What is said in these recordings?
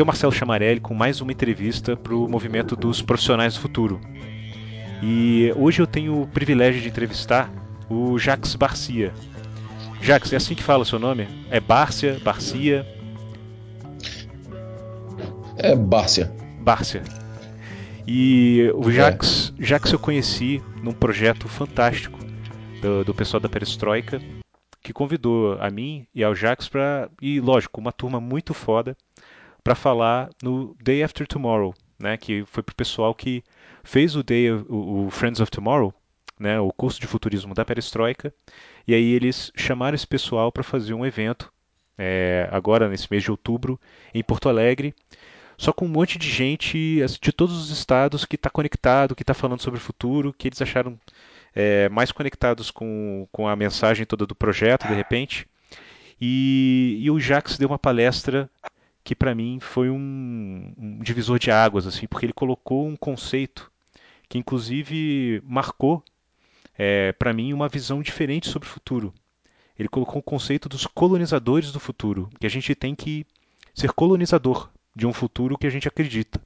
Aqui é o Marcelo Chamarelli com mais uma entrevista para o movimento dos profissionais do futuro. E hoje eu tenho o privilégio de entrevistar o Jacques Barcia. Jacques, é assim que fala o seu nome? É Bárcia? Barcia? É Bárcia. Bárcia. E o Jacques, é. Jacques eu conheci num projeto fantástico do, do pessoal da Perestroika, que convidou a mim e ao Jacques para e lógico uma turma muito foda para falar no Day After Tomorrow, né? Que foi pro pessoal que fez o Day o, o Friends of Tomorrow, né? O curso de futurismo da Perestroika e aí eles chamaram esse pessoal para fazer um evento é, agora nesse mês de outubro em Porto Alegre só com um monte de gente de todos os estados que está conectado, que está falando sobre o futuro, que eles acharam é, mais conectados com, com a mensagem toda do projeto, de repente. E, e o Jax deu uma palestra que para mim foi um, um, divisor de águas, assim, porque ele colocou um conceito que inclusive marcou é, para mim uma visão diferente sobre o futuro. Ele colocou o conceito dos colonizadores do futuro, que a gente tem que ser colonizador de um futuro que a gente acredita.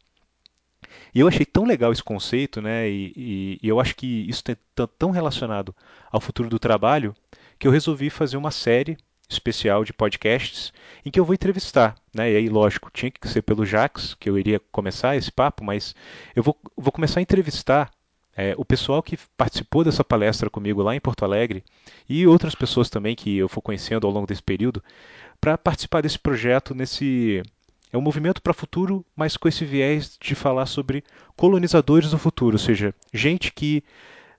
E eu achei tão legal esse conceito, né? E, e, e eu acho que isso está tão relacionado ao futuro do trabalho que eu resolvi fazer uma série especial de podcasts em que eu vou entrevistar, né? E aí, lógico, tinha que ser pelo Jax que eu iria começar esse papo, mas eu vou, vou começar a entrevistar é, o pessoal que participou dessa palestra comigo lá em Porto Alegre e outras pessoas também que eu for conhecendo ao longo desse período para participar desse projeto nesse é um movimento para o futuro, mas com esse viés de falar sobre colonizadores do futuro, ou seja, gente que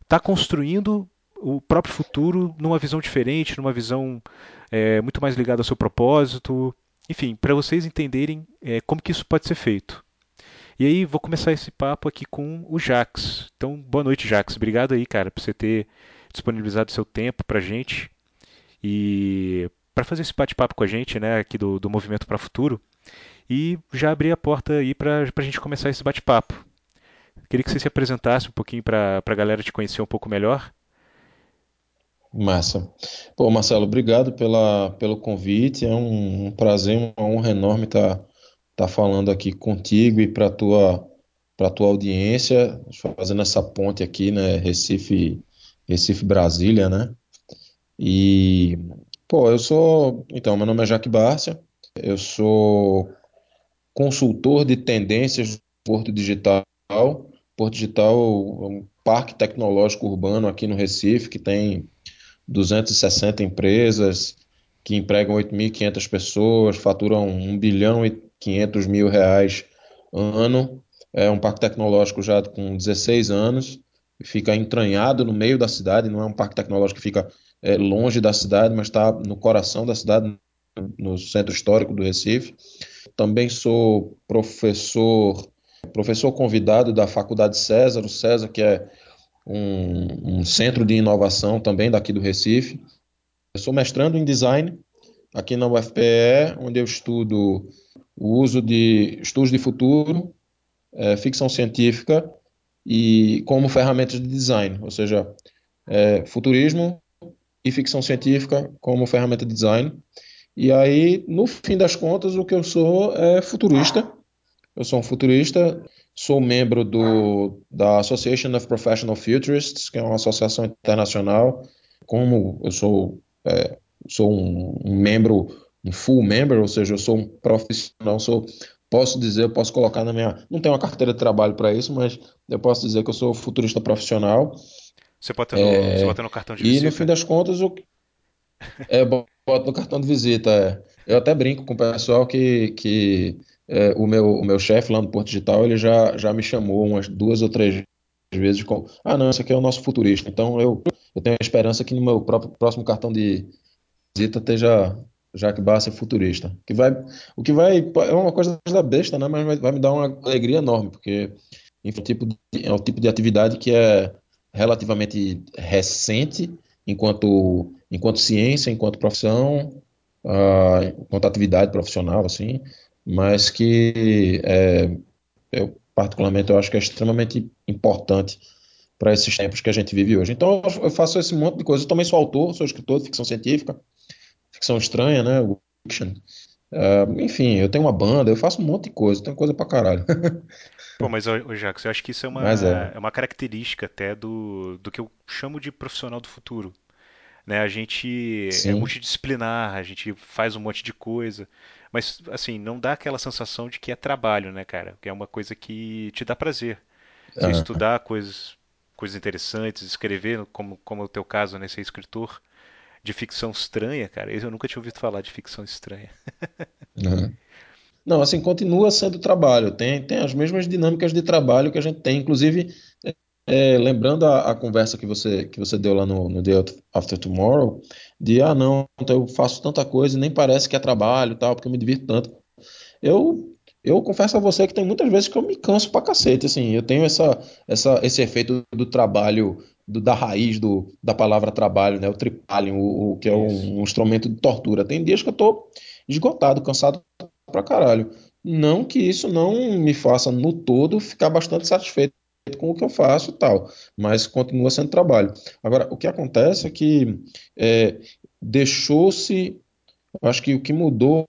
está construindo o próprio futuro numa visão diferente, numa visão é, muito mais ligada ao seu propósito. Enfim, para vocês entenderem é, como que isso pode ser feito. E aí vou começar esse papo aqui com o Jax. Então, boa noite, Jax. Obrigado aí, cara, por você ter disponibilizado seu tempo para gente e para fazer esse bate-papo com a gente, né, aqui do, do Movimento para Futuro e já abrir a porta aí para a gente começar esse bate-papo. Queria que você se apresentasse um pouquinho para a galera te conhecer um pouco melhor. Massa. Pô, Marcelo, obrigado pela, pelo convite. É um, um prazer, uma honra enorme estar tá, tá falando aqui contigo e para tua para tua audiência, fazendo essa ponte aqui, né, Recife, Recife Brasília, né? E pô, eu sou, então, meu nome é Jaque Bárcia. Eu sou consultor de tendências do Porto Digital. Porto Digital é um parque tecnológico urbano aqui no Recife, que tem 260 empresas, que empregam 8.500 pessoas, faturam 1 bilhão e 500 mil reais ano. É um parque tecnológico já com 16 anos, fica entranhado no meio da cidade, não é um parque tecnológico que fica é, longe da cidade, mas está no coração da cidade, no centro histórico do Recife. Também sou professor, professor convidado da Faculdade César, o César, que é um, um centro de inovação também daqui do Recife. Eu sou mestrando em design aqui na UFPE, onde eu estudo o uso de estudos de futuro, é, ficção científica e como ferramentas de design, ou seja, é, futurismo e ficção científica como ferramenta de design. E aí, no fim das contas, o que eu sou é futurista. Eu sou um futurista, sou membro do, da Association of Professional Futurists, que é uma associação internacional. Como eu sou, é, sou um, um, membro, um full member, ou seja, eu sou um profissional, sou, posso dizer, eu posso colocar na minha. Não tenho uma carteira de trabalho para isso, mas eu posso dizer que eu sou futurista profissional. Você pode ter no, é, você ter no cartão de visita. E no fim das contas, o, é, boto no cartão de visita. É. Eu até brinco com o pessoal que, que é, o meu, o meu chefe lá no Porto Digital ele já, já me chamou umas duas ou três vezes com ah não, esse aqui é o nosso futurista. Então eu, eu tenho a esperança que no meu próprio, próximo cartão de visita esteja Jaque Barça futurista. Que vai, o que vai é uma coisa da besta, né? Mas vai, vai me dar uma alegria enorme, porque enfim, é, tipo de, é um tipo de atividade que é relativamente recente enquanto, enquanto ciência, enquanto profissão, uh, enquanto atividade profissional, assim, mas que é, eu particularmente eu acho que é extremamente importante para esses tempos que a gente vive hoje. Então eu faço esse monte de coisa. Eu também sou autor, sou escritor de ficção científica, ficção estranha, né, fiction, Uh, enfim, eu tenho uma banda, eu faço um monte de coisa, tenho coisa pra caralho. Pô, mas, ô, Jacques, eu acho que isso é uma, é. é uma característica até do, do que eu chamo de profissional do futuro. Né? A gente é Sim. multidisciplinar, a gente faz um monte de coisa, mas assim, não dá aquela sensação de que é trabalho, né, cara? Que é uma coisa que te dá prazer. Você Ah, estudar coisas, coisas interessantes, escrever, como, como é o teu caso, né, ser escritor de ficção estranha, cara. Eu nunca tinha ouvido falar de ficção estranha. uhum. Não, assim, continua sendo trabalho, tem, tem as mesmas dinâmicas de trabalho que a gente tem, inclusive, é, lembrando a, a conversa que você, que você deu lá no, no Day After Tomorrow, de, ah, não, então eu faço tanta coisa e nem parece que é trabalho tal, porque eu me divirto tanto. Eu, eu confesso a você que tem muitas vezes que eu me canso pra cacete, assim, eu tenho essa, essa, esse efeito do trabalho, do, da raiz do, da palavra trabalho, né, o tripalium, o, o que é um, um instrumento de tortura. Tem dias que eu tô esgotado, cansado pra caralho. Não que isso não me faça, no todo, ficar bastante satisfeito com o que eu faço e tal, mas continua sendo trabalho. Agora, o que acontece é que é, deixou-se, acho que o que mudou,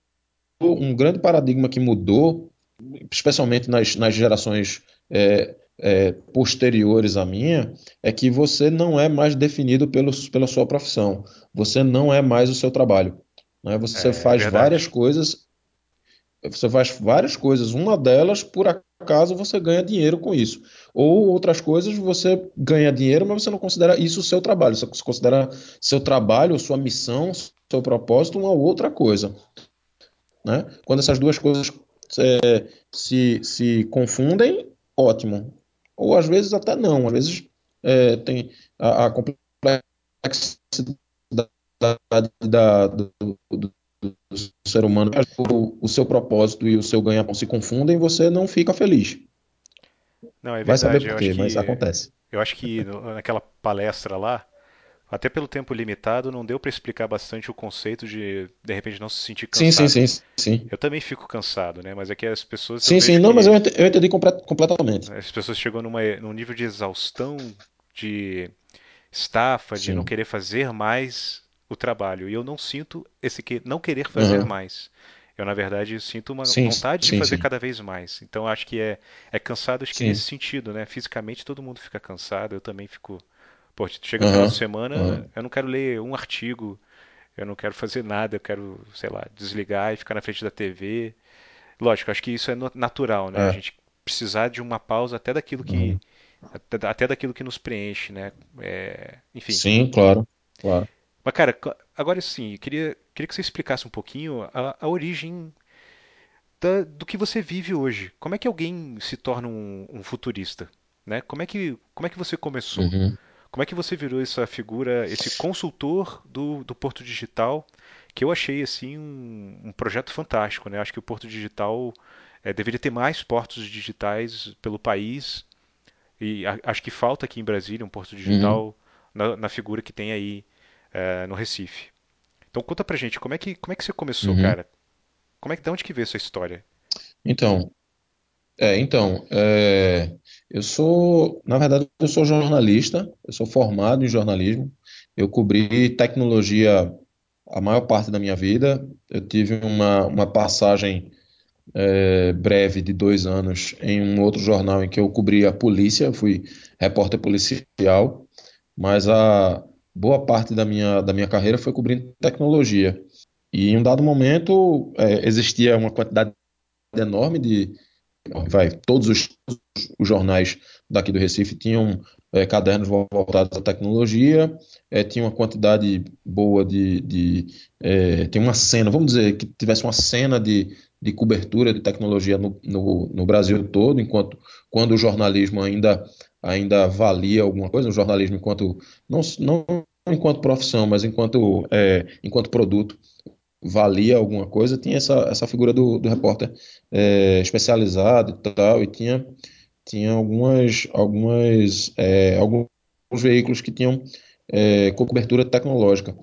um grande paradigma que mudou, especialmente nas, nas gerações é, é, posteriores à minha, é que você não é mais definido pelo, pela sua profissão, você não é mais o seu trabalho. Né? Você É, faz várias verdade. coisas você faz várias coisas. Uma delas, por acaso, você ganha dinheiro com isso. Ou outras coisas, você ganha dinheiro, mas você não considera isso seu trabalho. Você considera seu trabalho, sua missão, seu propósito, uma outra coisa. Né? Quando essas duas coisas é, se, se confundem, ótimo. Ou às vezes até não. Às vezes é, tem a, a complexidade da, do, do, do ser humano, o, seu propósito e o seu ganha-pão se confundem, você não fica feliz. Não, é Vai saber verdade. por quê, mas que acontece. eu acho que naquela palestra lá, até pelo tempo limitado, não deu para explicar bastante o conceito de de repente não se sentir Sim, sim, cansado. sim, sim. Eu também fico cansado, né? Mas é que as pessoas Sim, sim, não, mas eu que ent- eu entendi comple- completamente. as pessoas chegam numa, num nível de exaustão, de estafa, de não Sim. querer fazer mais o trabalho. E eu não sinto esse que não querer fazer Aham. mais. Eu, na verdade, sinto uma Sim, vontade de sim, fazer sim. cada vez mais. Então, acho que é, é cansado, acho que nesse sentido, né? Fisicamente, todo mundo fica cansado, eu também fico. Pô, chega final de semana, Aham. eu não quero ler um artigo, eu não quero fazer nada, eu quero, sei lá, desligar e ficar na frente da TV. Lógico, acho que isso é no- natural, né? A É. gente precisar de uma pausa até daquilo que Uhum. até, até daquilo que nos preenche, né? É, enfim. Sim, claro. Claro. Mas, cara, agora sim, queria, queria que você explicasse um pouquinho a, a origem da- do que você vive hoje. Como é que alguém se torna um, um futurista? Né? Como é que, como é que você começou? Uhum. Como é que você virou essa figura, esse consultor do, do Porto Digital, que eu achei assim um, um projeto fantástico, né? Acho que o Porto Digital eh, deveria ter mais portos digitais pelo país e a- acho que falta aqui em Brasília um porto Uhum. digital na, na figura que tem aí eh, no Recife. Então conta pra gente, como é que, como é que você começou, Uhum. cara? Como é que, de onde que veio essa história? Então, é, então, é, eu sou, na verdade, eu sou jornalista, eu sou formado em jornalismo, eu cobri tecnologia a maior parte da minha vida, eu tive uma, uma passagem é, breve de dois anos em um outro jornal em que eu cobria a polícia, eu fui repórter policial, mas a boa parte da minha, da minha carreira foi cobrindo tecnologia. E em um dado momento é, existia uma quantidade enorme de, vai, todos os, os jornais daqui do Recife tinham é, cadernos voltados à tecnologia, é, tinha uma quantidade boa de, de é, tem uma cena, vamos dizer que tivesse uma cena de, de cobertura de tecnologia no, no, no Brasil todo, enquanto quando o jornalismo ainda ainda valia alguma coisa, o jornalismo enquanto não, não enquanto profissão, mas enquanto é, enquanto produto valia alguma coisa, tinha essa, essa figura do, do repórter é, especializado e tal, e tinha, tinha algumas, algumas, é, alguns veículos que tinham é, cobertura tecnológica.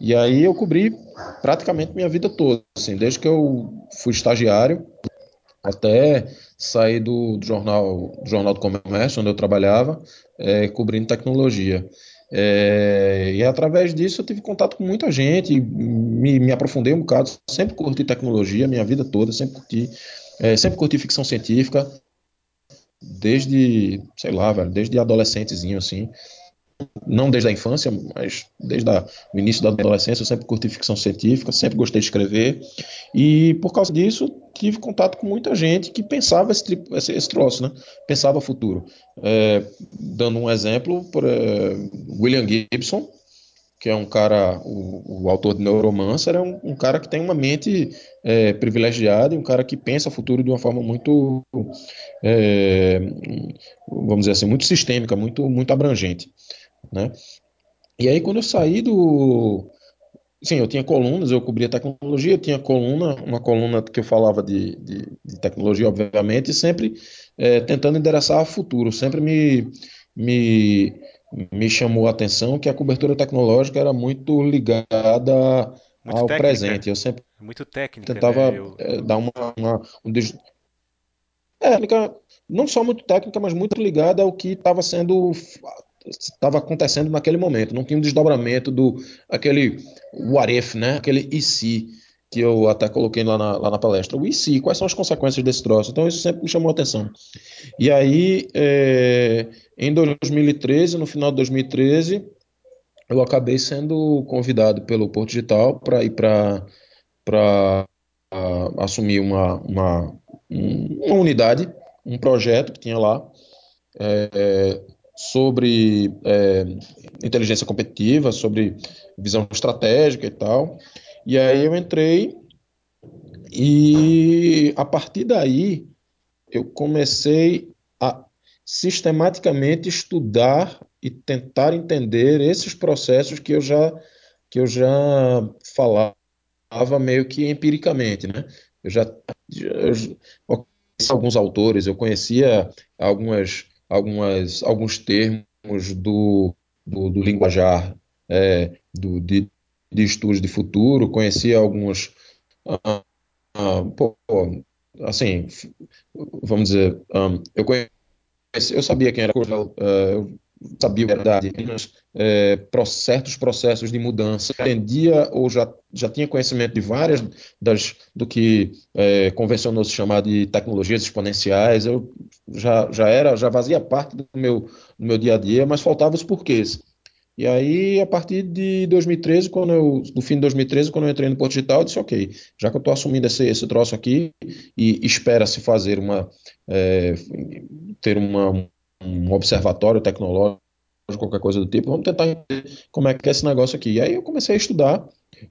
E aí eu cobri praticamente minha vida toda, assim, desde que eu fui estagiário até sair do, do jornal, do Jornal do Comércio, onde eu trabalhava, é, cobrindo tecnologia. É, e através disso eu tive contato com muita gente, me, me aprofundei um bocado, sempre curti tecnologia, minha vida toda, sempre curti, é, sempre curti ficção científica, desde, sei lá, velho, desde adolescentezinho, assim não desde a infância, mas desde o início da adolescência, eu sempre curti ficção científica, sempre gostei de escrever, e por causa disso tive contato com muita gente que pensava esse, esse, esse troço, né? pensava futuro. É, dando um exemplo, por, é, William Gibson, que é um cara, o, o autor de Neuromancer, é um, um, cara que tem uma mente é, privilegiada e um cara que pensa o futuro de uma forma muito, é, vamos dizer assim, muito sistêmica, muito, muito abrangente né? E aí quando eu saí do Sim, eu tinha colunas, eu cobria tecnologia, eu tinha coluna, uma coluna que eu falava de, de, de tecnologia, obviamente, sempre é, tentando endereçar o futuro, sempre me, me, me chamou a atenção que a cobertura tecnológica era muito ligada muito ao técnica. presente. Eu sempre muito técnica, tentava né? eu... é, dar uma, uma um, é, não só muito técnica, mas muito ligada ao que estava sendo estava acontecendo naquele momento. Não tinha um desdobramento do aquele what if, né? Aquele e se que eu até coloquei lá na, lá na palestra. O e se, quais são as consequências desse troço? Então isso sempre me chamou a atenção. E aí, é, em 2013, no final de 2013, eu acabei sendo convidado pelo Porto Digital para ir para para assumir uma, uma, uma unidade, um projeto que tinha lá, é, sobre é, inteligência competitiva, sobre visão estratégica e tal. E aí eu entrei e a partir daí eu comecei a sistematicamente estudar e tentar entender esses processos que eu já que eu já falava meio que empiricamente, né? Eu já, eu, eu alguns autores, eu conhecia algumas algumas, alguns termos do, do, do linguajar é, do, de, de estudos de futuro, conhecia alguns. Ah, ah, pô, assim, vamos dizer, um, eu conheci, eu sabia quem era uh, sabia verdade, é, certos processos de mudança, entendia ou já, já tinha conhecimento de várias das do que é, convencionou se chamar de tecnologias exponenciais, eu já, já era, já fazia parte do meu, do meu dia a dia, mas faltavam os porquês. E aí, a partir de 2013, quando eu, do fim de 2013, quando eu entrei no Porto Digital, eu disse, ok, já que eu estou assumindo esse, esse troço aqui e espera-se fazer uma, é, ter uma, um observatório tecnológico, qualquer coisa do tipo, vamos tentar entender como é que é esse negócio aqui. E aí eu comecei a estudar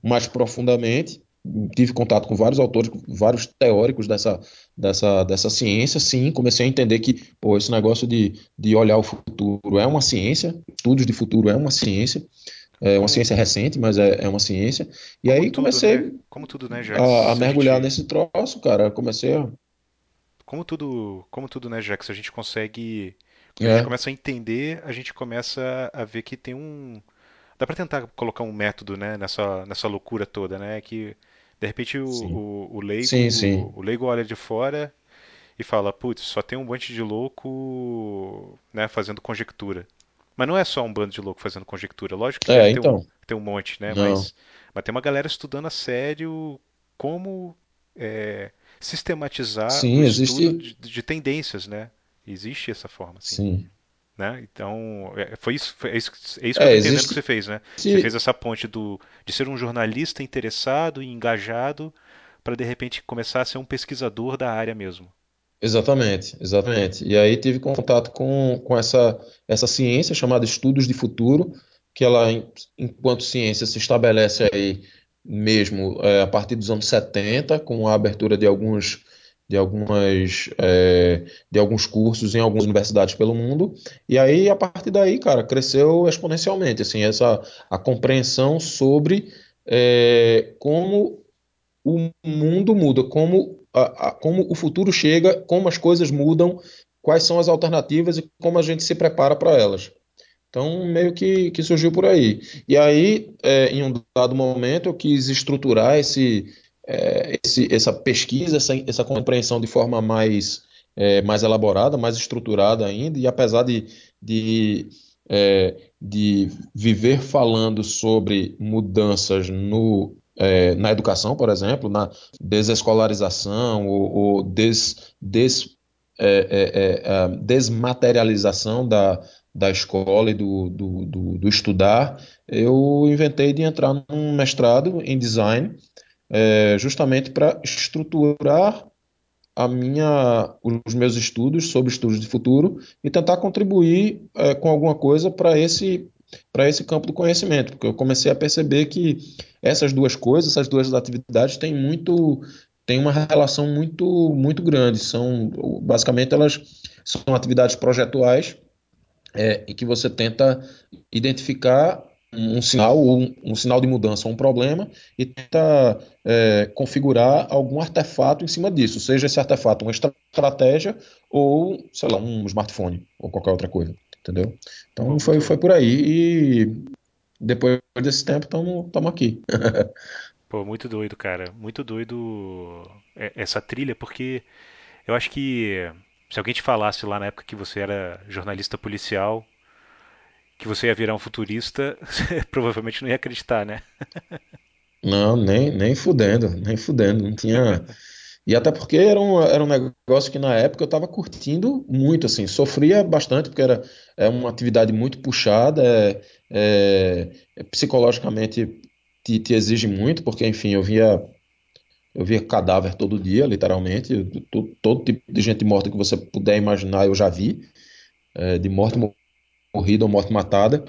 mais profundamente, tive contato com vários autores, vários teóricos dessa, dessa, dessa ciência, sim, comecei a entender que pô, esse negócio de, de olhar o futuro é uma ciência, estudos de futuro é uma ciência, é uma ciência recente, mas é, é uma ciência. E como aí tudo, comecei né? como tudo, né, a, a, mergulhar gente... nesse troço, cara. Comecei a. Como tudo, como tudo, né, Jax? A gente consegue é. a gente começa a entender, a gente começa a ver que tem um. Dá para tentar colocar um método né, nessa, nessa loucura toda, né? Que de repente o, o, o, leigo, sim, sim. O, o leigo olha de fora e fala, putz, só tem um monte de louco né, fazendo conjectura. Mas não é só um bando de louco fazendo conjectura. Lógico que é, então. tem, um, tem um monte, né? Mas, mas tem uma galera estudando a sério como é, sistematizar Sim, o existe... estudo de, de, tendências, né? Existe essa forma, assim. Sim. Né? Então, é, foi isso, foi, é isso, é isso que é, eu tô entendendo que você fez, né? Você fez essa ponte do, de ser um jornalista interessado e engajado para, de repente, começar a ser um pesquisador da área mesmo. Exatamente, exatamente. E aí tive contato com, com essa, essa ciência chamada estudos de futuro, que ela, enquanto ciência, se estabelece aí mesmo é, a partir dos anos 70, com a abertura de alguns de algumas é, de alguns cursos em algumas universidades pelo mundo e aí a partir daí cara cresceu exponencialmente assim essa a compreensão sobre é, como o mundo muda como a, a, como o futuro chega como as coisas mudam quais são as alternativas e como a gente se prepara para elas então, meio que, que surgiu por aí. E aí, é, em um dado momento, eu quis estruturar esse, é, esse, essa pesquisa, essa, essa, compreensão de forma mais, é, mais elaborada, mais estruturada ainda, e apesar de, de é, de viver falando sobre mudanças no, é, na educação, por exemplo, na desescolarização ou, ou des, des, é, desmaterialização da, da escola e do, do, do, do, estudar, eu inventei de entrar num mestrado em design, é, justamente para estruturar a minha, os meus estudos sobre estudos de futuro e tentar contribuir é, com alguma coisa para esse para esse campo do conhecimento, porque eu comecei a perceber que essas duas coisas, essas duas atividades têm muito têm uma relação muito muito grande, são basicamente elas são atividades projetuais é, em que você tenta identificar um sinal, um, um, sinal de mudança ou um problema e tenta é, configurar algum artefato em cima disso, seja esse artefato uma estratégia ou, sei lá, um smartphone ou qualquer outra coisa, entendeu? Então foi, foi por aí e depois desse tempo estamos aqui. Pô, muito doido, cara. Muito doido é, essa trilha, porque eu acho que se alguém te falasse lá na época que você era jornalista policial, que você ia virar um futurista, provavelmente não ia acreditar, né? Não, nem, nem fudendo, nem fudendo. Não tinha. E até porque era um, era um negócio que na época eu estava curtindo muito, assim, sofria bastante, porque era é uma atividade muito puxada, é, é, é, psicologicamente te, te, exige muito, porque, enfim, eu via, eu via cadáver todo dia, literalmente, todo, todo tipo de gente morta que você puder imaginar eu já vi, é, de morte morrida ou morte matada.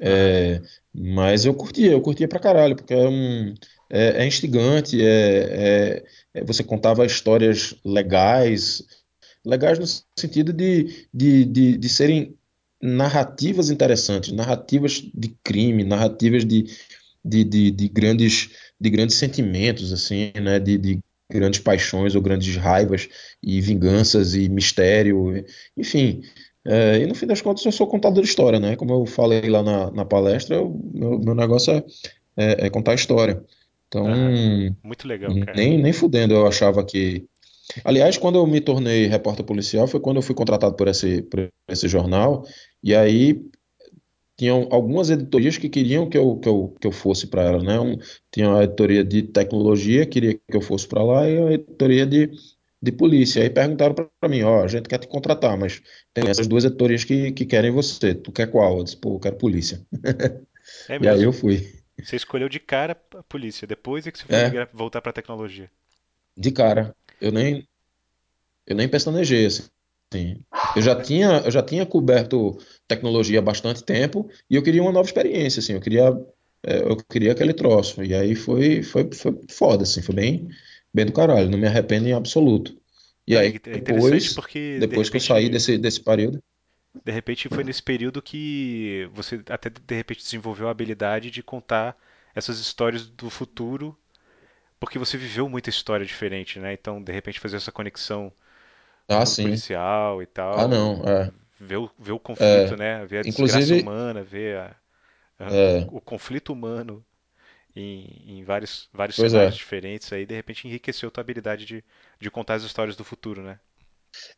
É, mas eu curtia, eu curtia pra caralho, porque é, um, é, é instigante, é, é, é, você contava histórias legais, legais no sentido de, de, de, de serem narrativas interessantes, narrativas de crime, narrativas de, de, de, de, grandes, de grandes sentimentos, assim, né? De, de grandes paixões ou grandes raivas e vinganças e mistério, enfim, é, e no fim das contas eu sou contador de história, né? Como eu falei lá na, na palestra, eu, meu, meu, negócio é, é, é, contar história. Então, muito legal, cara. Nem, nem fudendo eu achava que. Aliás, quando eu me tornei repórter policial, foi quando eu fui contratado por esse, por esse jornal, e aí tinham algumas editorias que queriam que eu, que eu, que eu fosse para ela, né? Um, tinha a editoria de tecnologia, queria que eu fosse para lá, e a editoria de de polícia. Aí perguntaram para mim, ó, a gente quer te contratar, mas tem essas duas editorias que, que querem você. Tu quer qual? Eu disse, pô, eu quero polícia. É e aí eu fui. Você escolheu de cara a polícia, depois é que você foi é, voltar para tecnologia. De cara. Eu nem eu nem pestanejei assim. Eu já tinha eu já tinha coberto tecnologia há bastante tempo e eu queria uma nova experiência assim, eu queria é, eu queria aquele troço. E aí foi foi, foi foda assim, foi bem bem do caralho, não me arrependo em absoluto. E aí, é depois, porque, depois de que eu saí desse, desse período. De repente foi nesse período que você até de repente desenvolveu a habilidade de contar essas histórias do futuro, porque você viveu muita história diferente, né? Então, de repente, fazer essa conexão ah, com policial e tal. Ah, não, é. Ver o, ver o conflito, é. né? Ver a Inclusive, desgraça humana, ver a, a, é. o conflito humano em, em vários, vários cenários é. diferentes, aí de repente enriqueceu tua habilidade de, de contar as histórias do futuro, né?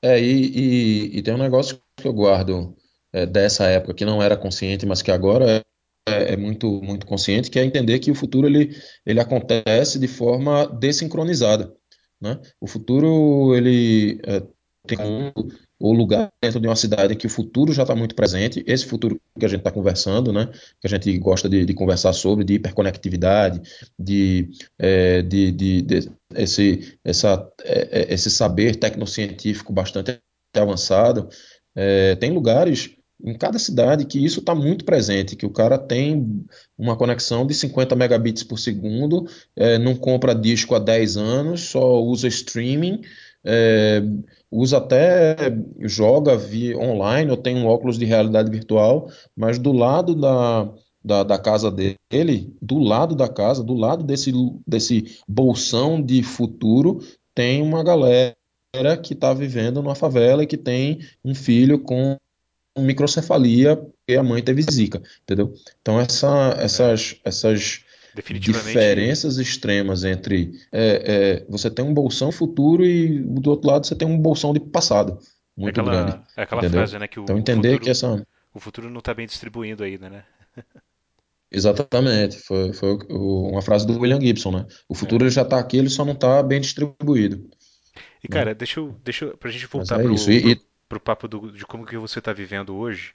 É, e, e, e tem um negócio que eu guardo é, dessa época que não era consciente, mas que agora é, é, muito, muito consciente, que é entender que o futuro ele, ele acontece de forma desincronizada. Né? O futuro ele é, tem um, o lugar dentro de uma cidade que o futuro já está muito presente, esse futuro que a gente está conversando, né, que a gente gosta de, de, conversar sobre, de hiperconectividade, de, é, de, de, de, esse, essa, é, é esse saber tecnocientífico bastante avançado, é, tem lugares em cada cidade que isso está muito presente, que o cara tem uma conexão de 50 megabits por segundo, é, não compra disco há 10 anos, só usa streaming, é, usa até, joga via online, ou tem um óculos de realidade virtual, mas do lado da, da, da, casa dele, do lado da casa, do lado desse, desse bolsão de futuro, tem uma galera que está vivendo numa favela e que tem um filho com microcefalia porque a mãe teve zika, entendeu? Então essa, essas, essas diferenças extremas entre é, é, você tem um bolsão futuro e do outro lado você tem um bolsão de passado muito é aquela, grande. É aquela frase, né, que o, então entender futuro, que essa o futuro não está bem distribuído ainda, né? Exatamente, foi, foi o- uma frase do William Gibson, né? O É. futuro ele já está aqui, ele só não está bem distribuído, E né? cara, deixa eu, deixa eu, pra gente voltar é E, e- pro papo do- de como que você está vivendo hoje,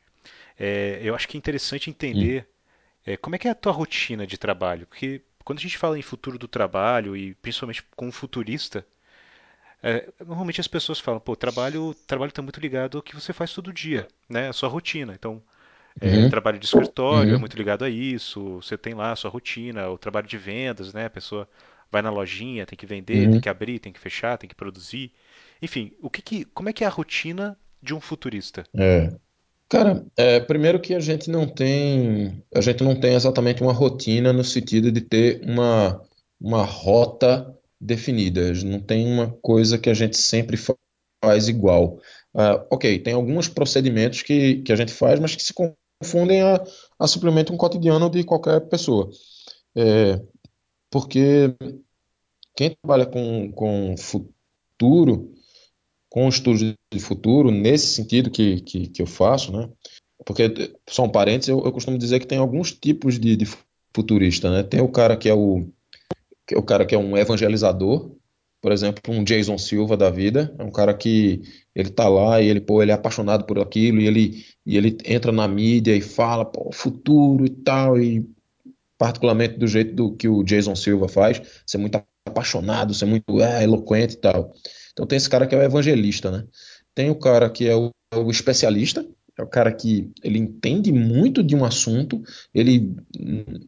é, eu acho que é interessante hum, entender é, como é que é a tua rotina de trabalho, porque quando a gente fala em futuro do trabalho e principalmente com um futurista, é, normalmente as pessoas falam, pô, trabalho, trabalho está muito ligado ao que você faz todo dia, né? A sua rotina. Então, é, uhum, trabalho de escritório é uhum, muito ligado a isso. Você tem lá a sua rotina, o trabalho de vendas, né? A pessoa vai na lojinha, tem que vender, tem uhum, que abrir, tem que fechar, tem que produzir. Enfim, o que que, como é que é a rotina de um futurista? é. Cara, é, primeiro que a gente não tem, a gente não tem exatamente uma rotina no sentido de ter uma, uma rota definida. Não tem uma coisa que a gente sempre fa- faz igual. Ah, ok, tem alguns procedimentos que, que a gente faz, mas que se confundem a, a simplesmente um cotidiano de qualquer pessoa. É, porque quem trabalha com, com futuro, com estudos de futuro, nesse sentido que, que, que eu faço, né? Porque, só um parênteses, eu, eu costumo dizer que tem alguns tipos de, de futurista, né? Tem o cara que é o, que é o cara que é um evangelizador, por exemplo, um Jason Silva da vida, é um cara que ele tá lá e ele, pô, ele é apaixonado por aquilo e ele, e ele entra na mídia e fala, pô, futuro e tal, e particularmente do jeito do que o Jason Silva faz, ser muito apaixonado, ser muito é, eloquente e tal. Então tem esse cara que é o evangelista, né? Tem o cara que é o, é o especialista, é o cara que ele entende muito de um assunto, ele,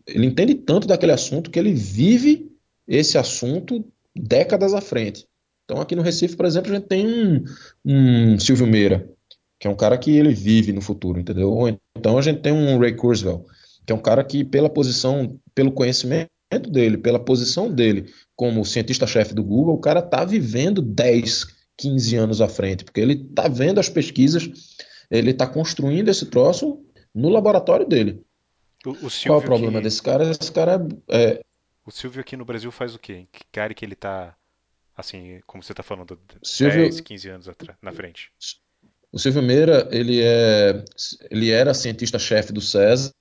ele entende tanto daquele assunto que ele vive esse assunto décadas à frente. Então aqui no Recife, por exemplo, a gente tem um, um Silvio Meira, que é um cara que ele vive no futuro, entendeu? Ou então a gente tem um Ray Kurzweil, que é um cara que, pela posição, pelo conhecimento dele, pela posição dele como cientista-chefe do Google, o cara está vivendo 10, 15 anos à frente, porque ele está vendo as pesquisas, ele está construindo esse troço no laboratório dele. O, o Qual é o problema aqui, desse cara? Esse cara é. o Silvio aqui no Brasil faz o quê? Que área que ele tá, assim, como você tá falando, dez, Silvio, 15 anos atrás, na frente? o Silvio Meira, ele, é, ele era cientista-chefe do CESA,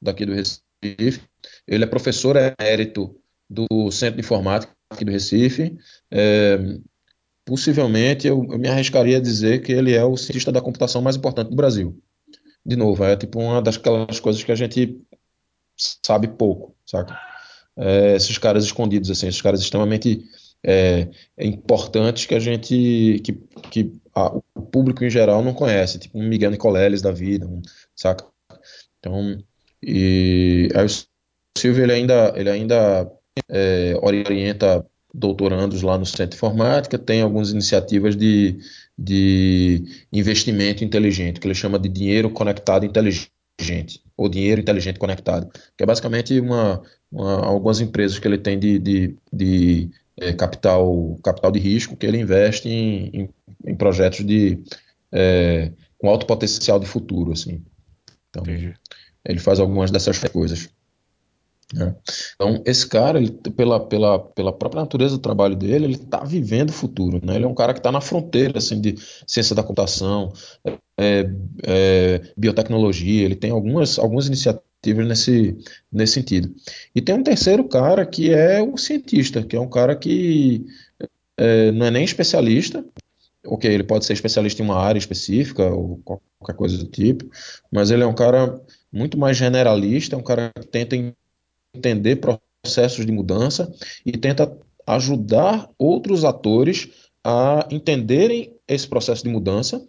daqui do Recife. Ele é professor emérito do Centro de Informática aqui do Recife. É, possivelmente, eu, eu me arriscaria a dizer que ele é o cientista da computação mais importante do Brasil. De novo, é tipo uma das coisas que a gente sabe pouco, saca? É, esses caras escondidos, assim, esses caras extremamente é, importantes que a gente, que, que a, o público em geral não conhece, tipo um Miguel Nicoleles da vida, um, saca? Então, e aí o Silvio ele ainda, ele ainda é, orienta doutorandos lá no Centro de Informática, tem algumas iniciativas de, de investimento inteligente, que ele chama de dinheiro conectado inteligente, ou dinheiro inteligente conectado, que é basicamente uma, uma algumas empresas que ele tem de, de, de é, capital, capital de risco, que ele investe em, em, em projetos de, é, com alto potencial de futuro, assim. Então, Entendi. ele faz algumas dessas coisas. Né? Então, esse cara, ele, pela, pela, pela própria natureza do trabalho dele, ele está vivendo o futuro. Né? Ele é um cara que está na fronteira assim, de ciência da computação, é, é, biotecnologia, ele tem algumas, algumas iniciativas nesse, nesse sentido. E tem um terceiro cara que é o cientista, que é um cara que é, não é nem especialista, ok, ele pode ser especialista em uma área específica ou qualquer coisa do tipo, mas ele é um cara muito mais generalista, é um cara que tenta entender processos de mudança e tenta ajudar outros atores a entenderem esse processo de mudança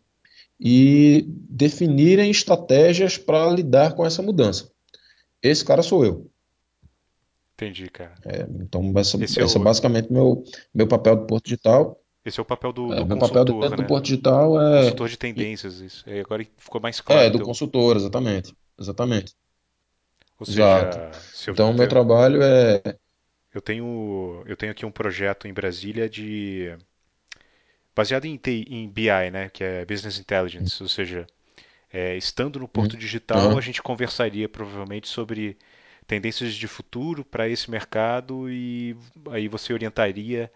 e definirem estratégias para lidar com essa mudança. Esse cara sou eu. Entendi, cara. É, então, essa, Esse é essa é o, basicamente meu, meu papel do Porto Digital. esse é o papel do, É, do meu papel do né? Porto Digital é, Consultor de tendências, isso. É, agora ficou mais é claro o do teu. consultor, exatamente. Exatamente. Ou Exato. seja, se eu, Então, meu eu, trabalho é. eu tenho, eu tenho aqui um projeto em Brasília de baseado em, TI em BI, né, que é Business Intelligence, ou seja, é, estando no Porto Uhum. Digital, a gente conversaria provavelmente sobre tendências de futuro para esse mercado e aí você orientaria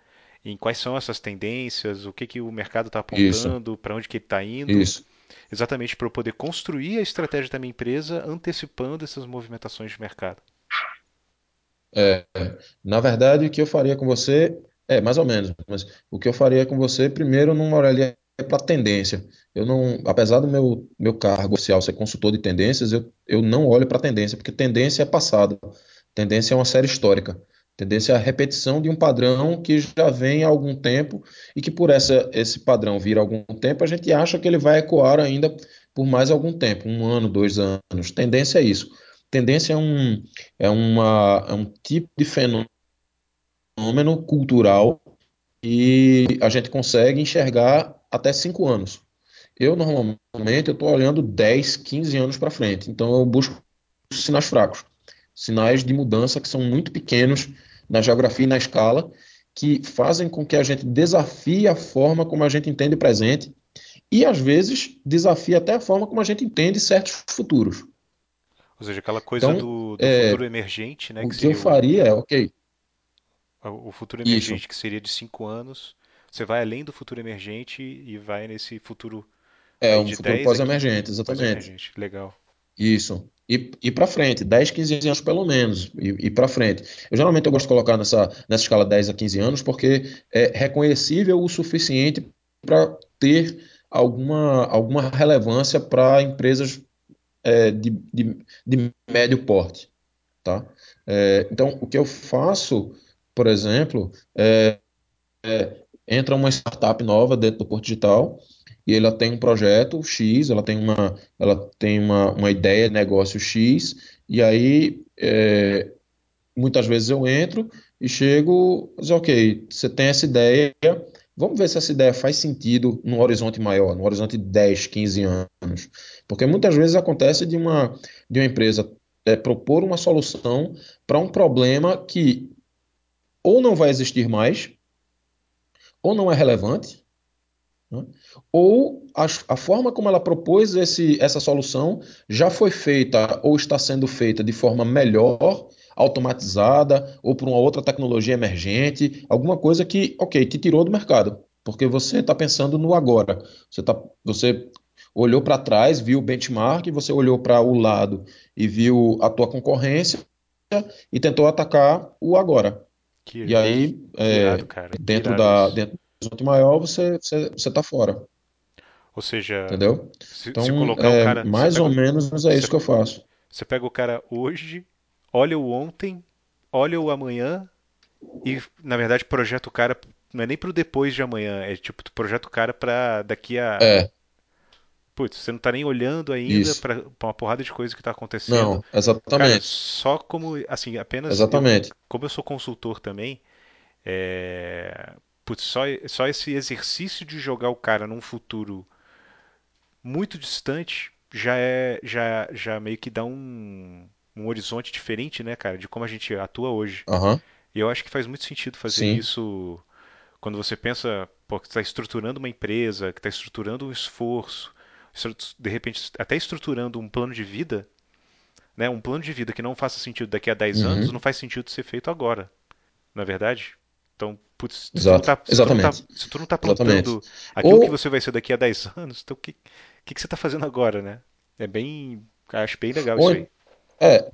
em quais são essas tendências, o que que o mercado está apontando, para onde que ele está indo isso. Exatamente para eu poder construir a estratégia da minha empresa antecipando essas movimentações de mercado. É, na verdade, o que eu faria com você é mais ou menos, mas o que eu faria com você, primeiro, não olharia para tendência. Eu não, apesar do meu, meu cargo social ser consultor de tendências, eu, eu não olho para tendência, porque tendência é passado. Tendência é uma série histórica. Tendência é a repetição de um padrão que já vem há algum tempo e que por essa, esse padrão vir há algum tempo, a gente acha que ele vai ecoar ainda por mais algum tempo, um ano, dois anos. Tendência é isso. Tendência é um, é uma, é um tipo de fenômeno cultural e a gente consegue enxergar até cinco anos. Eu, normalmente, eu estou olhando 10, 15 anos para frente. Então, eu busco sinais fracos. Sinais de mudança que são muito pequenos na geografia e na escala, que fazem com que a gente desafie a forma como a gente entende o presente e, às vezes, desafie até a forma como a gente entende certos futuros. Ou seja, aquela coisa então, do, do é, futuro emergente, né? O que, que eu faria é, ok. O futuro emergente Isso. que seria de cinco anos, você vai além do futuro emergente e vai nesse futuro é um futuro pós-emergente, exatamente. Pós Legal. Isso. E, para frente, 10, 15 anos pelo menos, e, e para frente. Eu geralmente eu gosto de colocar nessa, nessa escala 10 a 15 anos porque é reconhecível o suficiente para ter alguma, alguma relevância para empresas é, de, de, de, médio porte. Tá? É, então, o que eu faço, por exemplo, é, é entra uma startup nova dentro do Porto Digital e ela tem um projeto X, ela tem uma, ela tem uma, uma ideia de negócio X, e aí é, muitas vezes eu entro e chego ok, você tem essa ideia, vamos ver se essa ideia faz sentido num horizonte maior, no horizonte de 10, 15 anos. Porque muitas vezes acontece de uma, de uma empresa é, propor uma solução para um problema que ou não vai existir mais, ou não é relevante, né? ou a, a, forma como ela propôs esse, essa solução já foi feita ou está sendo feita de forma melhor, automatizada, ou por uma outra tecnologia emergente, alguma coisa que, ok, te tirou do mercado, porque você está pensando no agora. Você, tá, você olhou para trás, viu o benchmark, você olhou para o lado e viu a tua concorrência e tentou atacar o agora. Que, e aí, é, irado, dentro, da, dentro horizonte maior, você está você, tá fora. Ou seja, entendeu? Se, então, se colocar é, um cara, mais ou pega, menos é isso que eu faço. Você pega o cara hoje, olha o ontem, olha o amanhã e, na verdade, projeta o cara não é nem pro depois de amanhã, é tipo, tu projeta o cara para daqui a é. Putz, você não tá nem olhando ainda para uma porrada de coisa que tá acontecendo. Não, exatamente. Cara, só como, assim, apenas. Exatamente. Eu, como eu sou consultor também, é, putz, só, só esse exercício de jogar o cara num futuro muito distante já é já, já meio que dá um, um horizonte diferente, né, cara, de como a gente atua hoje. Uhum. E eu acho que faz muito sentido fazer Sim. isso quando você pensa, pô, que está estruturando uma empresa, que está estruturando um esforço, de repente até estruturando um plano de vida, né, um plano de vida que não faça sentido daqui a 10 uhum. anos, não faz sentido ser feito agora. Na é verdade? Então, putz, se, tu não tá, se, tu não tá, se tu não tá plantando Exatamente. aquilo Ou... que você vai ser daqui a 10 anos, então o que, que, que você está fazendo agora, né? É bem. Acho bem legal Ou... isso aí. É.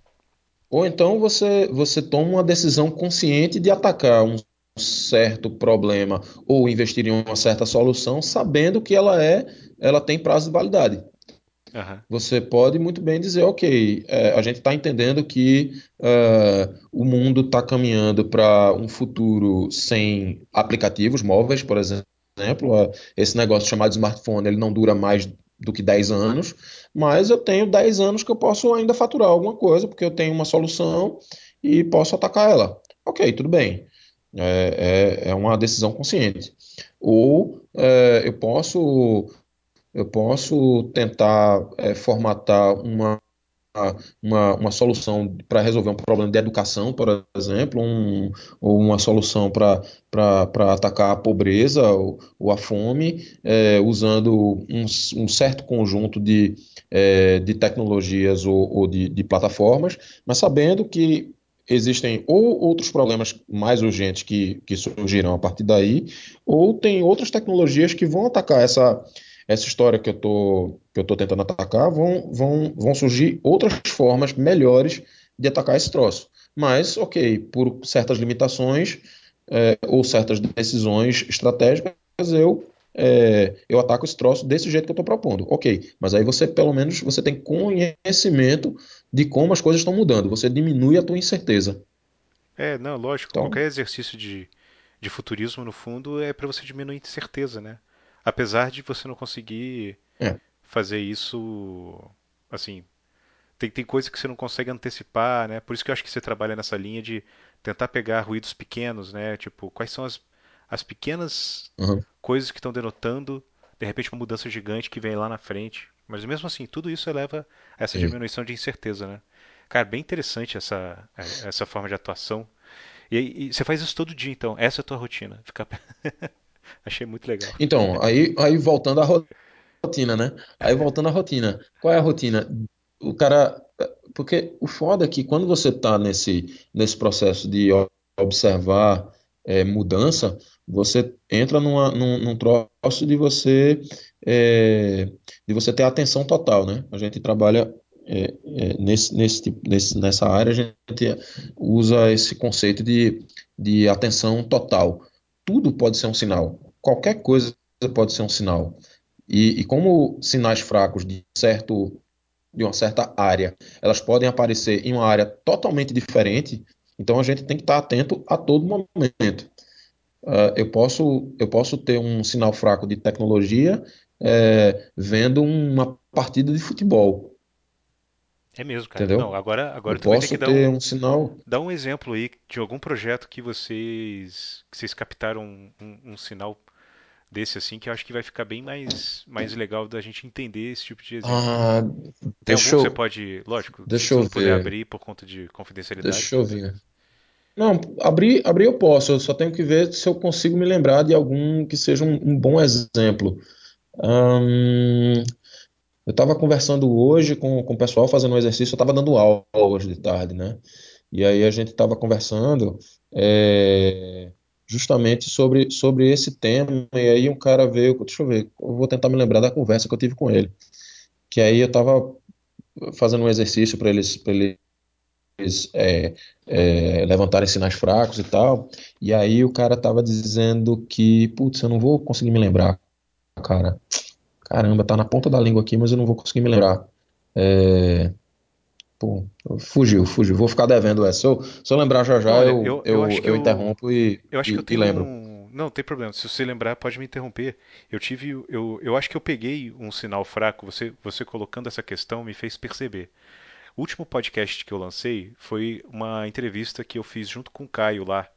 Ou então você, você toma uma decisão consciente de atacar um certo problema ou investir em uma certa solução, sabendo que ela é, ela tem prazo de validade. Uhum. Você pode muito bem dizer, ok, é, a gente está entendendo que é, o mundo está caminhando para um futuro sem aplicativos móveis, por exemplo. Esse negócio chamado smartphone ele não dura mais do que 10 anos, mas eu tenho 10 anos que eu posso ainda faturar alguma coisa, porque eu tenho uma solução e posso atacar ela. Ok, tudo bem. É, é, é uma decisão consciente. Ou é, eu posso eu posso tentar é, formatar uma, uma, uma solução para resolver um problema de educação, por exemplo, um, ou uma solução para atacar a pobreza ou, ou a fome, é, usando um, um, certo conjunto de, é, de tecnologias ou, ou de, de plataformas, mas sabendo que existem ou outros problemas mais urgentes que, que surgiram a partir daí, ou tem outras tecnologias que vão atacar essa, essa história que eu tô, que eu tô tentando atacar, vão, vão, vão surgir outras formas melhores de atacar esse troço. Mas, ok, por certas limitações é, ou certas decisões estratégicas, eu é, eu ataco esse troço desse jeito que eu estou propondo. Ok, mas aí você, pelo menos, você tem conhecimento de como as coisas estão mudando. Você diminui a tua incerteza. É, não, lógico. Então, Qualquer exercício de, de futurismo, no fundo, é para você diminuir a incerteza, né? Apesar de você não conseguir é. fazer isso, assim, tem, tem coisa que você não consegue antecipar, né? Por isso que eu acho que você trabalha nessa linha de tentar pegar ruídos pequenos, né? Tipo, quais são as, as pequenas Uhum, coisas que estão denotando, de repente, uma mudança gigante que vem lá na frente. Mas mesmo assim, tudo isso eleva a essa sei. diminuição de incerteza, né? Cara, bem interessante essa, essa forma de atuação. E, e você faz isso todo dia, então. Essa é a tua rotina. Ficar... Achei muito legal. Então, aí, aí voltando à rotina, né? Aí voltando à rotina. Qual é a rotina? O cara. Porque o foda é que quando você está nesse, nesse processo de observar é, mudança, você entra numa, num, num troço de você é, de você ter atenção total, né? A gente trabalha é, é, nesse, nesse, tipo- nesse, nessa área, a gente usa esse conceito de, de atenção total. Tudo pode ser um sinal. Qualquer coisa pode ser um sinal. E, e como sinais fracos de certo de uma certa área, elas podem aparecer em uma área totalmente diferente, então a gente tem que estar atento a todo momento. Uh, eu posso eu posso ter um sinal fraco de tecnologia é, vendo uma partida de futebol, É mesmo, cara. Não, entendeu? agora, Eu agora tu vai ter que posso dar ter um, um sinal. dar um exemplo aí de algum projeto que vocês, que vocês captaram um, um, um sinal desse assim, que eu acho que vai ficar bem mais, mais legal da gente entender esse tipo de exemplo. Ah, Tem algum que você eu, pode, lógico, se deixa eu ver. abrir por conta de confidencialidade, Deixa eu bem. ver. Não, abrir, abrir eu posso, eu só tenho que ver se eu consigo me lembrar de algum que seja um, bom exemplo. Ahn, eu estava conversando hoje com, com o pessoal fazendo um exercício, eu estava dando aula hoje de tarde, né? E aí a gente estava conversando é, justamente sobre, sobre esse tema, e aí um cara veio, deixa eu ver, eu vou tentar me lembrar da conversa que eu tive com ele. Que aí eu estava fazendo um exercício para eles, para eles é, é, levantarem sinais fracos e tal. E aí o cara tava dizendo que, putz, eu não vou conseguir me lembrar, cara. Caramba, tá na ponta da língua aqui, mas eu não vou conseguir me lembrar. É, pô, fugiu, fugiu. Vou ficar devendo essa. Se eu, se eu lembrar já já, olha, eu, eu, eu acho eu, que eu interrompo e, eu acho que eu e, e tenho lembro. um, não, tem problema. Se você lembrar, pode me interromper. Eu tive, eu, eu acho que eu peguei um sinal fraco. Você, você colocando essa questão me fez perceber. O último podcast que eu lancei foi uma entrevista que eu fiz junto com o Caio lá,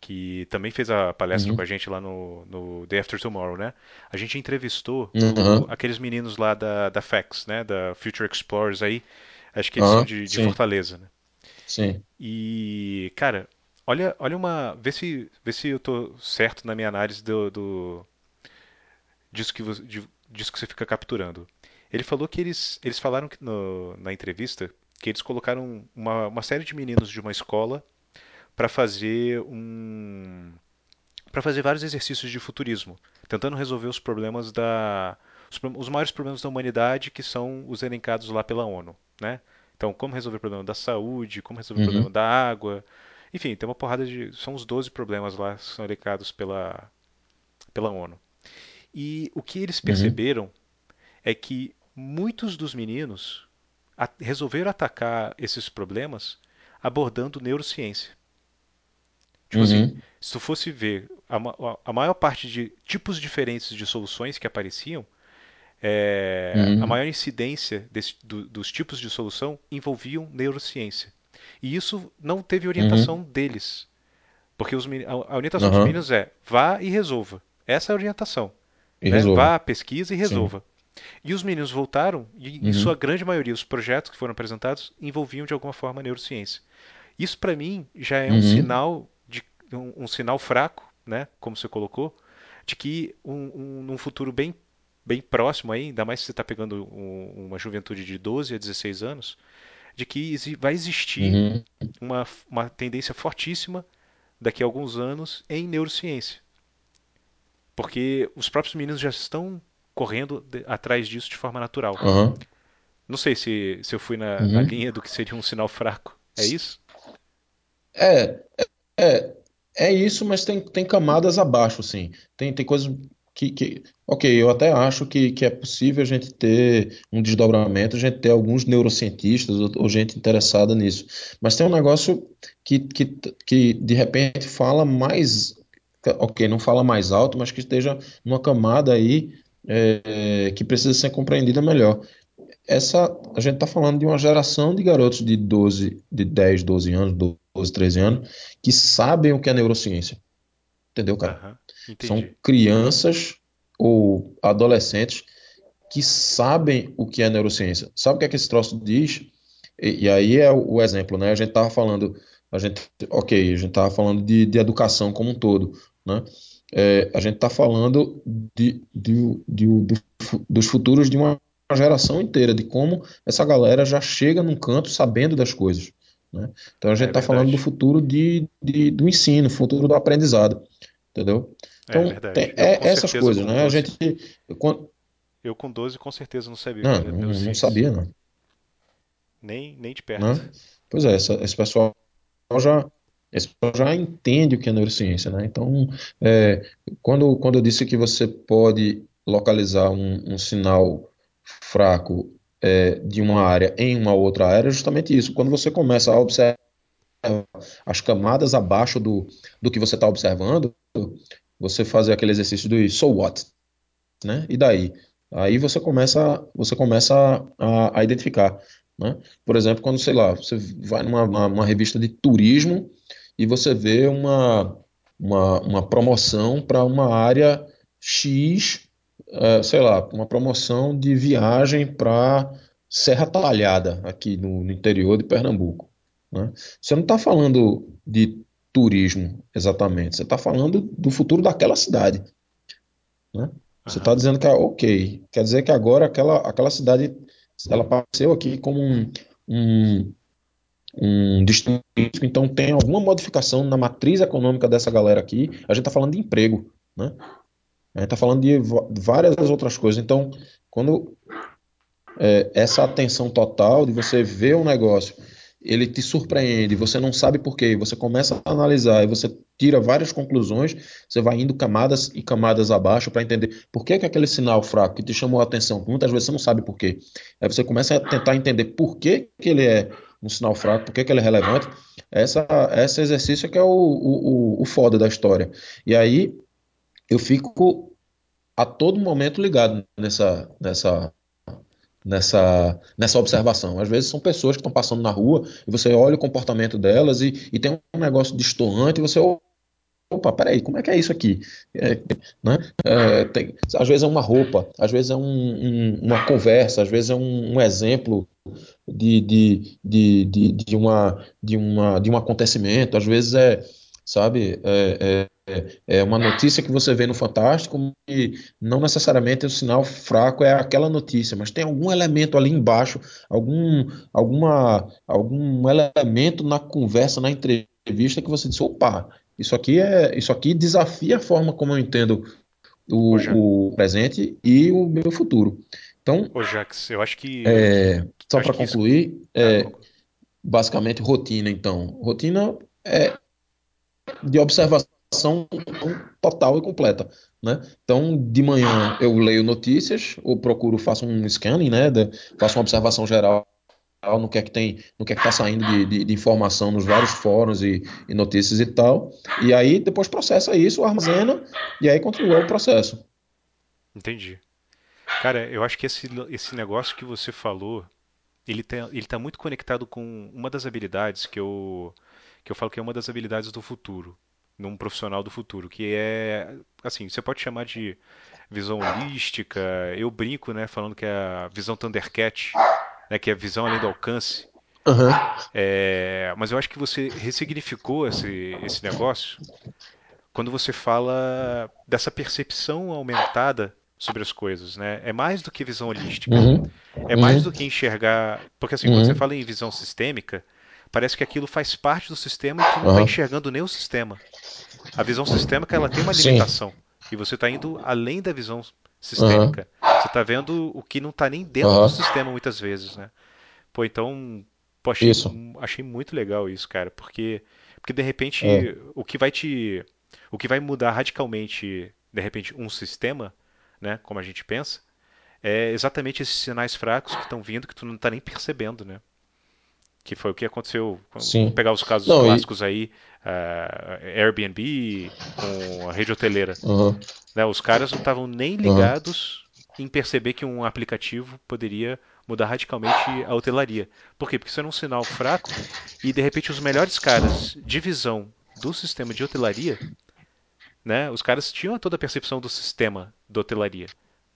que também fez a palestra com a Uhum, gente lá no, no Day After Tomorrow, né? A gente entrevistou uhum, aqueles meninos lá da, da FAX, né? Da Future Explorers aí. Acho que eles são uhum, de, de sim, Fortaleza, né? sim. E, cara, olha, olha uma. Vê se, vê se eu tô certo na minha análise do, do disso, que, vo- de- disso que você fica capturando. Ele falou que eles, eles falaram que no- na entrevista que eles colocaram uma, uma série de meninos de uma escola para fazer um para fazer vários exercícios de futurismo, tentando resolver os problemas da os, os maiores problemas da humanidade que são os elencados lá pela ONU, né? Então, como resolver o problema da saúde, como resolver o problema Uhum, da água, enfim, tem uma porrada de são os 12 problemas lá que são elencados pela pela ONU. E o que eles uhum, perceberam é que muitos dos meninos resolveram atacar esses problemas abordando neurociência. Tipo assim, uhum, se tu fosse ver a, a maior parte de tipos diferentes de soluções que apareciam, é, a uhum, maior incidência desse- do- dos tipos de solução envolviam neurociência. E isso não teve orientação uhum, deles. Porque os a, a orientação dos uhum. meninos é vá e resolva. Essa é a orientação. E Né? Vá, pesquisa e Sim. resolva. E os meninos voltaram, e em sua Uhum, grande maioria, os projetos que foram apresentados envolviam de alguma forma a neurociência. Isso para mim já é um uhum, sinal um, um sinal fraco, né, como você colocou, de que um, um, num futuro bem bem próximo aí, ainda mais se você está pegando um, uma juventude de 12 a 16 anos, de que vai existir uhum, uma, uma tendência fortíssima daqui a alguns anos em neurociência. Porque os próprios meninos já estão correndo de, atrás disso de forma natural. Uhum. Não sei se, se eu fui na, uhum. na linha do que seria um sinal fraco. É isso? É, é, é isso, mas tem, tem camadas abaixo, sim. Tem, tem coisas que, que, ok, eu até acho que, que é possível a gente ter um desdobramento, a gente ter alguns neurocientistas ou, ou gente interessada nisso. Mas tem um negócio que, que, que de repente fala mais, ok, não fala mais alto, mas que esteja numa camada aí é, que precisa ser compreendida melhor. Essa, a gente está falando de uma geração de garotos de 12, de 10, 12 anos, 12, 13 anos, que sabem o que é neurociência. Entendeu, cara? Uhum, São crianças ou adolescentes que sabem o que é neurociência. Sabe o que é que esse troço diz? E, e aí é o, o, exemplo, né? A gente estava falando, a gente, ok, a gente estava falando de, de, educação como um todo, né? É, a gente está falando de, de, de, dos futuros de uma geração inteira, de como essa galera já chega num canto sabendo das coisas. Né? Então a gente está é falando do futuro de, de, do ensino, futuro do aprendizado. Entendeu? É então, é, tem, é essas coisas, né? 12, a gente. Eu, eu, com 12 com certeza não sabia. Não, não, não sabia, não. Nem, nem de perto. Não? Pois é, essa, esse pessoal já. Esse pessoal já entende o que é neurociência, né? Então, é, quando, quando eu disse que você pode localizar um, um sinal fraco é, de uma área em uma outra área, é justamente isso. Quando você começa a observar as camadas abaixo do, do que você está observando, você fazer aquele exercício do so what, né? E daí? Aí você começa, você começa a, a identificar, né? Por exemplo, quando, sei lá, você vai numa uma, uma revista de turismo e você vê uma, uma, uma promoção para uma área X, uh, sei lá, uma promoção de viagem para Serra Talhada, aqui no, no interior de Pernambuco. Né? Você não está falando de turismo exatamente, você está falando do futuro daquela cidade. Né? Você está dizendo que é ok, quer dizer que agora aquela, aquela cidade ela apareceu aqui como um, um, um destino, então tem alguma modificação na matriz econômica dessa galera aqui. A gente está falando de emprego, né? A gente está falando de várias outras coisas. Então, quando é, essa atenção total de você ver o negócio ele te surpreende, você não sabe por quê, você começa a analisar e você tira várias conclusões, você vai indo camadas e camadas abaixo para entender por que, que aquele sinal fraco que te chamou a atenção, muitas vezes você não sabe por quê. Aí você começa a tentar entender por que, que ele é um sinal fraco, por que, que ele é relevante. Essa, esse exercício é que é o, o, o foda da história. E aí eu fico a todo momento ligado nessa, nessa, nessa, nessa observação. Às vezes são pessoas que estão passando na rua e você olha o comportamento delas e, e tem um negócio distoante e você opa, peraí, como é que é isso aqui? É, né? É, tem, às vezes é uma roupa, às vezes é um, um, uma conversa, às vezes é um, um exemplo de, de, de, de, de, uma, de, uma, de um acontecimento, às vezes é, sabe, é, é é, é uma notícia que você vê no Fantástico e não necessariamente o sinal fraco é aquela notícia, mas tem algum elemento ali embaixo, algum, alguma, algum elemento na conversa, na entrevista que você diz, opa, isso aqui é, isso aqui desafia a forma como eu entendo o, o presente e o meu futuro. Então, Ô, Jax, eu acho que é, só para concluir, isso... é, ah, basicamente rotina. Então, rotina é de observação total e completa, né? Então, de manhã eu leio notícias, ou procuro, faço um scanning, né? De, faço uma observação geral no que é que tem, no que é que está saindo de, de, de, informação nos vários fóruns e, e, notícias e tal. E aí depois processa isso, armazena e aí continua o processo. Entendi. Cara, eu acho que esse, esse negócio que você falou, ele está ele tá muito conectado com uma das habilidades que eu, que eu falo que é uma das habilidades do futuro, num profissional do futuro, que é, assim, você pode chamar de visão holística, eu brinco, né, falando que é a visão Thundercat, né, que é a visão além do alcance. Uhum. É, mas eu acho que você ressignificou esse, esse negócio quando você fala dessa percepção aumentada sobre as coisas, né? É mais do que visão holística. Uhum. É mais uhum. do que enxergar. Porque assim, quando você fala em visão sistêmica, parece que aquilo faz parte do sistema e que não está enxergando nem o sistema. A visão sistêmica ela tem uma limitação. Sim. E você está indo além da visão sistêmica. Uhum. Você está vendo o que não está nem dentro uhum. do sistema muitas vezes, né? Pô, então, pô, achei, achei muito legal isso, cara, porque porque de repente é. o que vai te o que vai mudar radicalmente, de repente, um sistema, né, como a gente pensa, é exatamente esses sinais fracos que estão vindo que tu não está nem percebendo, né? Que foi o que aconteceu. Sim. Vamos pegar os casos não, clássicos e... aí, uh, Airbnb com a rede hoteleira. Uhum. Né, os caras não estavam nem ligados uhum. em perceber que um aplicativo poderia mudar radicalmente a hotelaria. Por quê? Porque isso era um sinal fraco e de repente os melhores caras de visão do sistema de hotelaria, né, os caras tinham toda a percepção do sistema de hotelaria.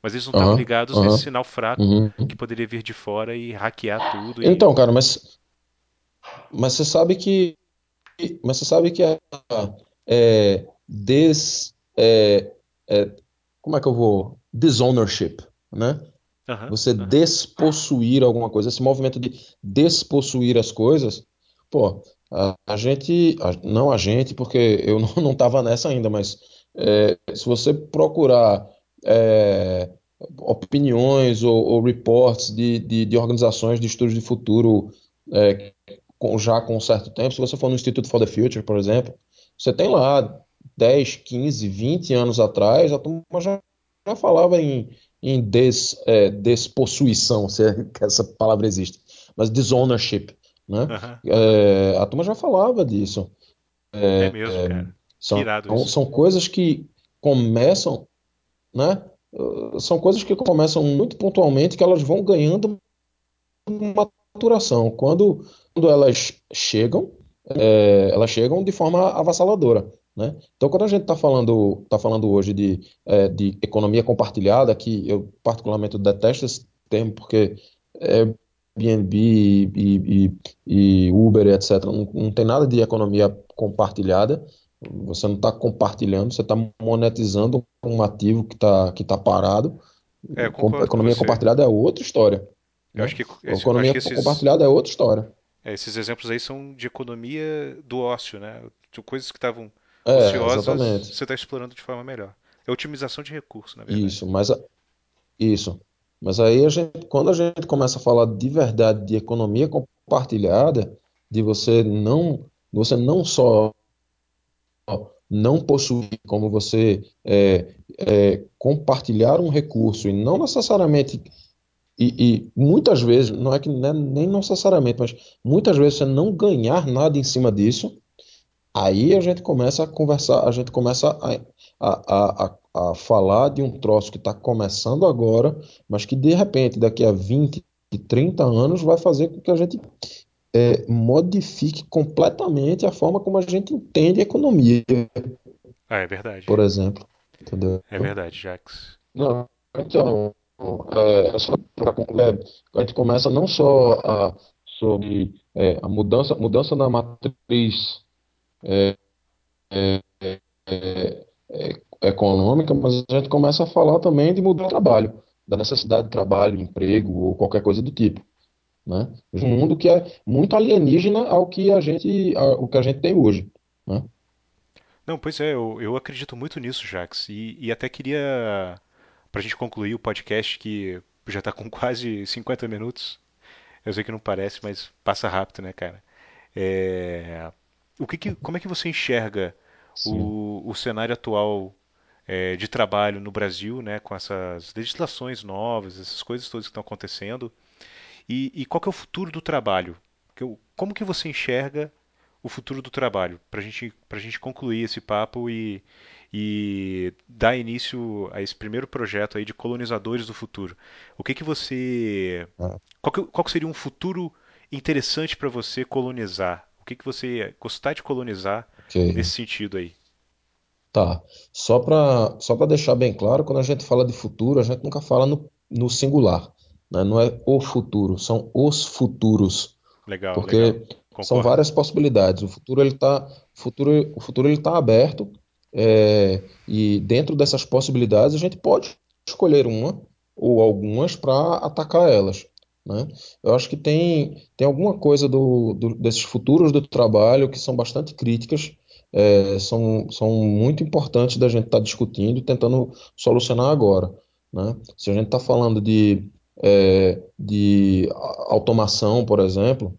Mas eles não estavam uhum, ligados uhum, nesse sinal fraco uhum. que poderia vir de fora e hackear tudo. Então, e... cara, mas mas você sabe que mas você sabe que a é, des é, é, como é que eu vou disownership, né? Uhum, você uhum. despossuir alguma coisa, esse movimento de despossuir as coisas, pô, a, a gente, a, não a gente, porque eu não estava nessa ainda, mas é, se você procurar é, opiniões ou, ou reports de, de, de, organizações de estudos de futuro é, com, já com um certo tempo, se você for no Institute for the Future, por exemplo, você tem lá 10, 15, 20 anos atrás, a turma já, já falava em em des, é, despossuição, se é que essa palavra existe, mas disownership. Né? Uhum. É, a turma já falava disso. É, é mesmo, é, cara. São, são, são, coisas que começam, né? São coisas que começam muito pontualmente, que elas vão ganhando maturação. Quando, quando elas chegam, é, elas chegam de forma avassaladora. Né? Então, quando a gente está falando, tá falando hoje de, é, de economia compartilhada, que eu particularmente detesto esse termo, porque Airbnb e, e, e Uber, etc., não, não, tem nada de economia compartilhada. Você não está compartilhando, você está monetizando um ativo que está que tá parado. É, economia compartilhada é outra história. Eu né? acho que, economia acho que esses, compartilhada é outra história. É, esses exemplos aí são de economia do ócio, né? Coisas que estavam é, ociosas, exatamente. você está explorando de forma melhor. É otimização de recursos, na verdade. Isso, mas isso. Mas aí a gente, quando a gente começa a falar de verdade de economia compartilhada, de você não, você não só não possuir, como você é, é, compartilhar um recurso e não necessariamente e, e, muitas vezes não é que nem, nem necessariamente, mas muitas vezes você não ganhar nada em cima disso Aí a gente começa a conversar, a gente começa a, a, a, a falar de um troço que está começando agora, mas que de repente, daqui a 20, 30 anos, vai fazer com que a gente é, modifique completamente a forma como a gente entende a economia. Ah, é verdade. Por exemplo. Entendeu? É verdade, Jax. Não, então, é, é, a gente começa não só a, sobre é, a mudança, mudança na matriz é, é, é, é, econômica, mas a gente começa a falar também de mudar o trabalho, da necessidade de trabalho, emprego ou qualquer coisa do tipo. Né? Um mundo que é muito alienígena ao que a gente, ao, que a gente tem hoje. Né? Não, pois é, eu, eu acredito muito nisso, Jax. E, e até queria, para a gente concluir o podcast, que já está com quase 50 minutos. Eu sei que não parece, mas passa rápido, né, cara? É, o que, que como é que você enxerga o, o, cenário atual é, de trabalho no Brasil, né, com essas legislações novas, essas coisas todas que estão acontecendo, e, e qual que é o futuro do trabalho? Como que você enxerga o futuro do trabalho? Para gente, a gente concluir esse papo e, e dar início a esse primeiro projeto aí de colonizadores do futuro. O que que você, ah. qual, que, qual que seria um futuro interessante para você colonizar? O que, que você ia gostar de colonizar okay. nesse sentido aí? Tá. Só para só deixar bem claro, quando a gente fala de futuro, a gente nunca fala no, no singular. Né? Não é o futuro, são os futuros. Legal, porque legal. são várias possibilidades. O futuro ele está futuro, o futuro ele tá aberto é, e dentro dessas possibilidades a gente pode escolher uma ou algumas para atacar elas. Né? Eu acho que tem, tem alguma coisa do, do, desses futuros do trabalho que são bastante críticas, é, são, são muito importantes da gente estar tá discutindo e tentando solucionar agora. Né? Se a gente está falando de, é, de automação, por exemplo,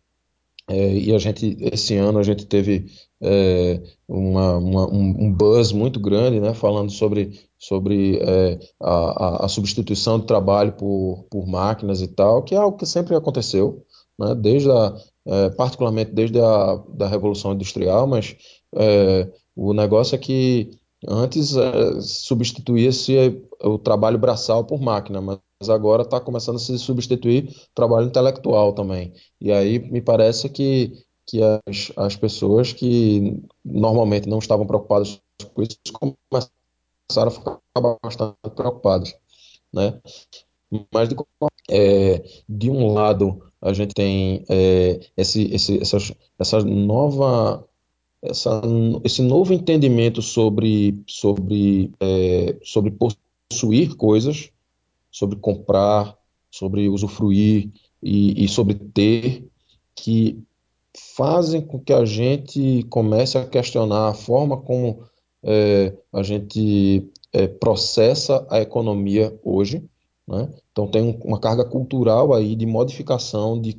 é, e a gente, esse ano, a gente teve é, uma, uma, um, buzz muito grande, né, falando sobre, sobre é, a, a, substituição de trabalho por, por máquinas e tal, que é algo que sempre aconteceu, né, desde a, é, particularmente desde a da Revolução Industrial, mas é, o negócio é que antes é, substituía-se o trabalho braçal por máquina, mas agora está começando a se substituir trabalho intelectual também. E aí me parece que, que as, as pessoas que normalmente não estavam preocupadas com isso começaram a ficar bastante preocupadas. Né? Mas de, é, de um lado a gente tem é, esse, esse, essa, essa nova essa, esse novo entendimento sobre, sobre, é, sobre possuir coisas, sobre comprar, sobre usufruir e, e sobre ter, que fazem com que a gente comece a questionar a forma como é, a gente é, processa a economia hoje. Né? Então tem uma carga cultural aí de modificação de,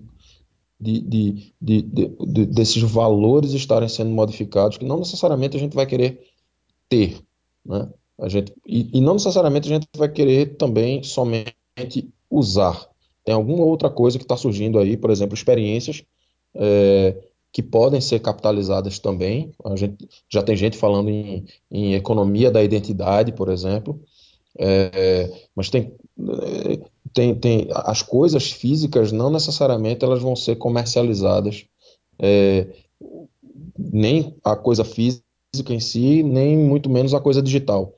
de, de, de, desses valores estarem sendo modificados, que não necessariamente a gente vai querer ter, né? A gente, e, e não necessariamente a gente vai querer também somente usar. Tem alguma outra coisa que está surgindo aí, por exemplo, experiências é, que podem ser capitalizadas também. A gente, já tem gente falando em, em economia da identidade, por exemplo, é, mas tem, tem, tem as coisas físicas não necessariamente elas vão ser comercializadas, é, nem a coisa física em si, nem muito menos a coisa digital.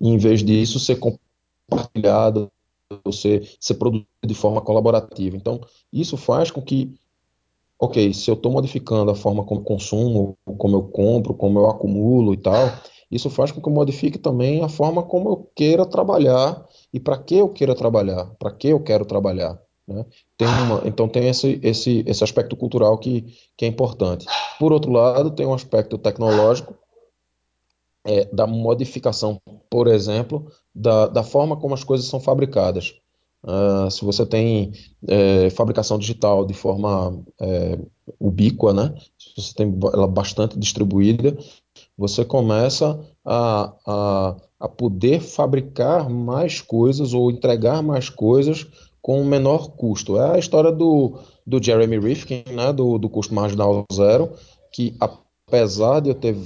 Em vez disso ser compartilhado, ser, ser produzido de forma colaborativa. Então, isso faz com que ok, se eu estou modificando a forma como consumo, como eu compro, como eu acumulo e tal, isso faz com que eu modifique também a forma como eu queira trabalhar e para que eu queira trabalhar, para que eu quero trabalhar. Né? Tem uma, então tem esse, esse, esse aspecto cultural que, que é importante. Por outro lado, tem um aspecto tecnológico é, da modificação, por exemplo, da, da forma como as coisas são fabricadas. Uh, se você tem é, fabricação digital de forma é, ubíqua, né? se você tem ela bastante distribuída, você começa a, a, a poder fabricar mais coisas ou entregar mais coisas com menor custo. É a história do, do Jeremy Rifkin, né, do, do custo marginal zero, que apesar de eu ter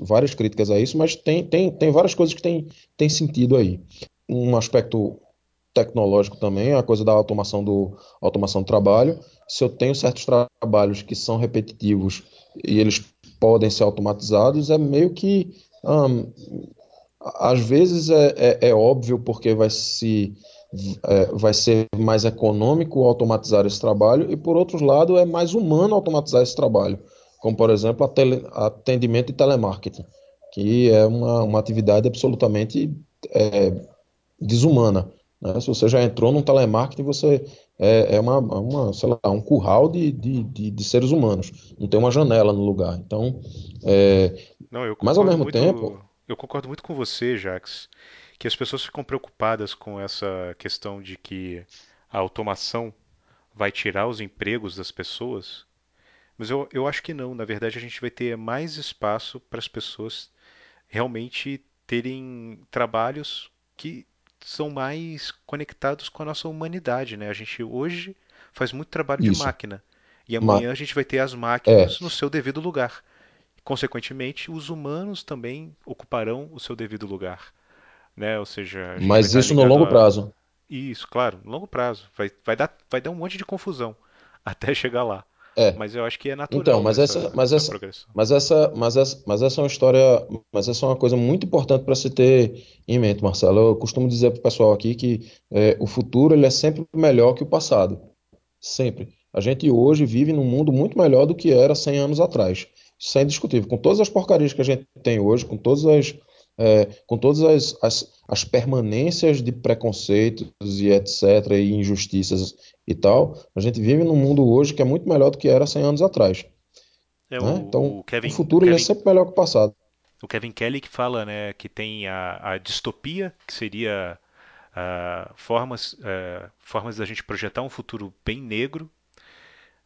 várias críticas a isso, mas tem, tem, tem várias coisas que tem, tem sentido aí. Um aspecto tecnológico também, a coisa da automação do, automação do trabalho. Se eu tenho certos trabalhos que são repetitivos e eles podem ser automatizados, é meio que. Um, às vezes é, é, é, óbvio porque vai, se, é, vai ser mais econômico automatizar esse trabalho, e por outro lado é mais humano automatizar esse trabalho, como por exemplo tele, atendimento e telemarketing, que é uma, uma atividade absolutamente é, desumana. Né? Se você já entrou num telemarketing, você é, é uma, uma, sei lá, um curral de, de, de, de, seres humanos. Não tem uma janela no lugar. Então, é, Não, eu mas ao mesmo muito, tempo. Eu concordo muito com você, Jax, que as pessoas ficam preocupadas com essa questão de que a automação vai tirar os empregos das pessoas. Mas eu, eu acho que não. Na verdade, a gente vai ter mais espaço para as pessoas realmente terem trabalhos que são mais conectados com a nossa humanidade, né? A gente hoje faz muito trabalho Isso. de máquina e amanhã Ma a gente vai ter as máquinas é. no seu devido lugar. Consequentemente, os humanos também ocuparão o seu devido lugar, né? Ou seja, mas isso no longo a... prazo. Isso, claro, no longo prazo vai, vai dar vai dar um monte de confusão até chegar lá. É. Mas eu acho que é natural. Então, mas essa, essa mas essa, essa mas essa, mas essa, mas essa é uma história, mas essa é uma coisa muito importante para se ter em mente, Marcelo. Eu costumo dizer para o pessoal aqui que é, o futuro ele é sempre melhor que o passado, sempre. A gente hoje vive num mundo muito melhor do que era 100 anos atrás. Isso é indiscutível. Com todas as porcarias que a gente tem hoje, com todas as é, com todas as, as, as, permanências de preconceitos e etc., e injustiças e tal, a gente vive num mundo hoje que é muito melhor do que era 100 anos atrás. É, né? o, então, o, Kevin, o futuro Kevin, é sempre melhor que o passado. o Kevin Kelly que fala né, que tem a, a distopia, que seria uh, formas, uh, formas da gente projetar um futuro bem negro,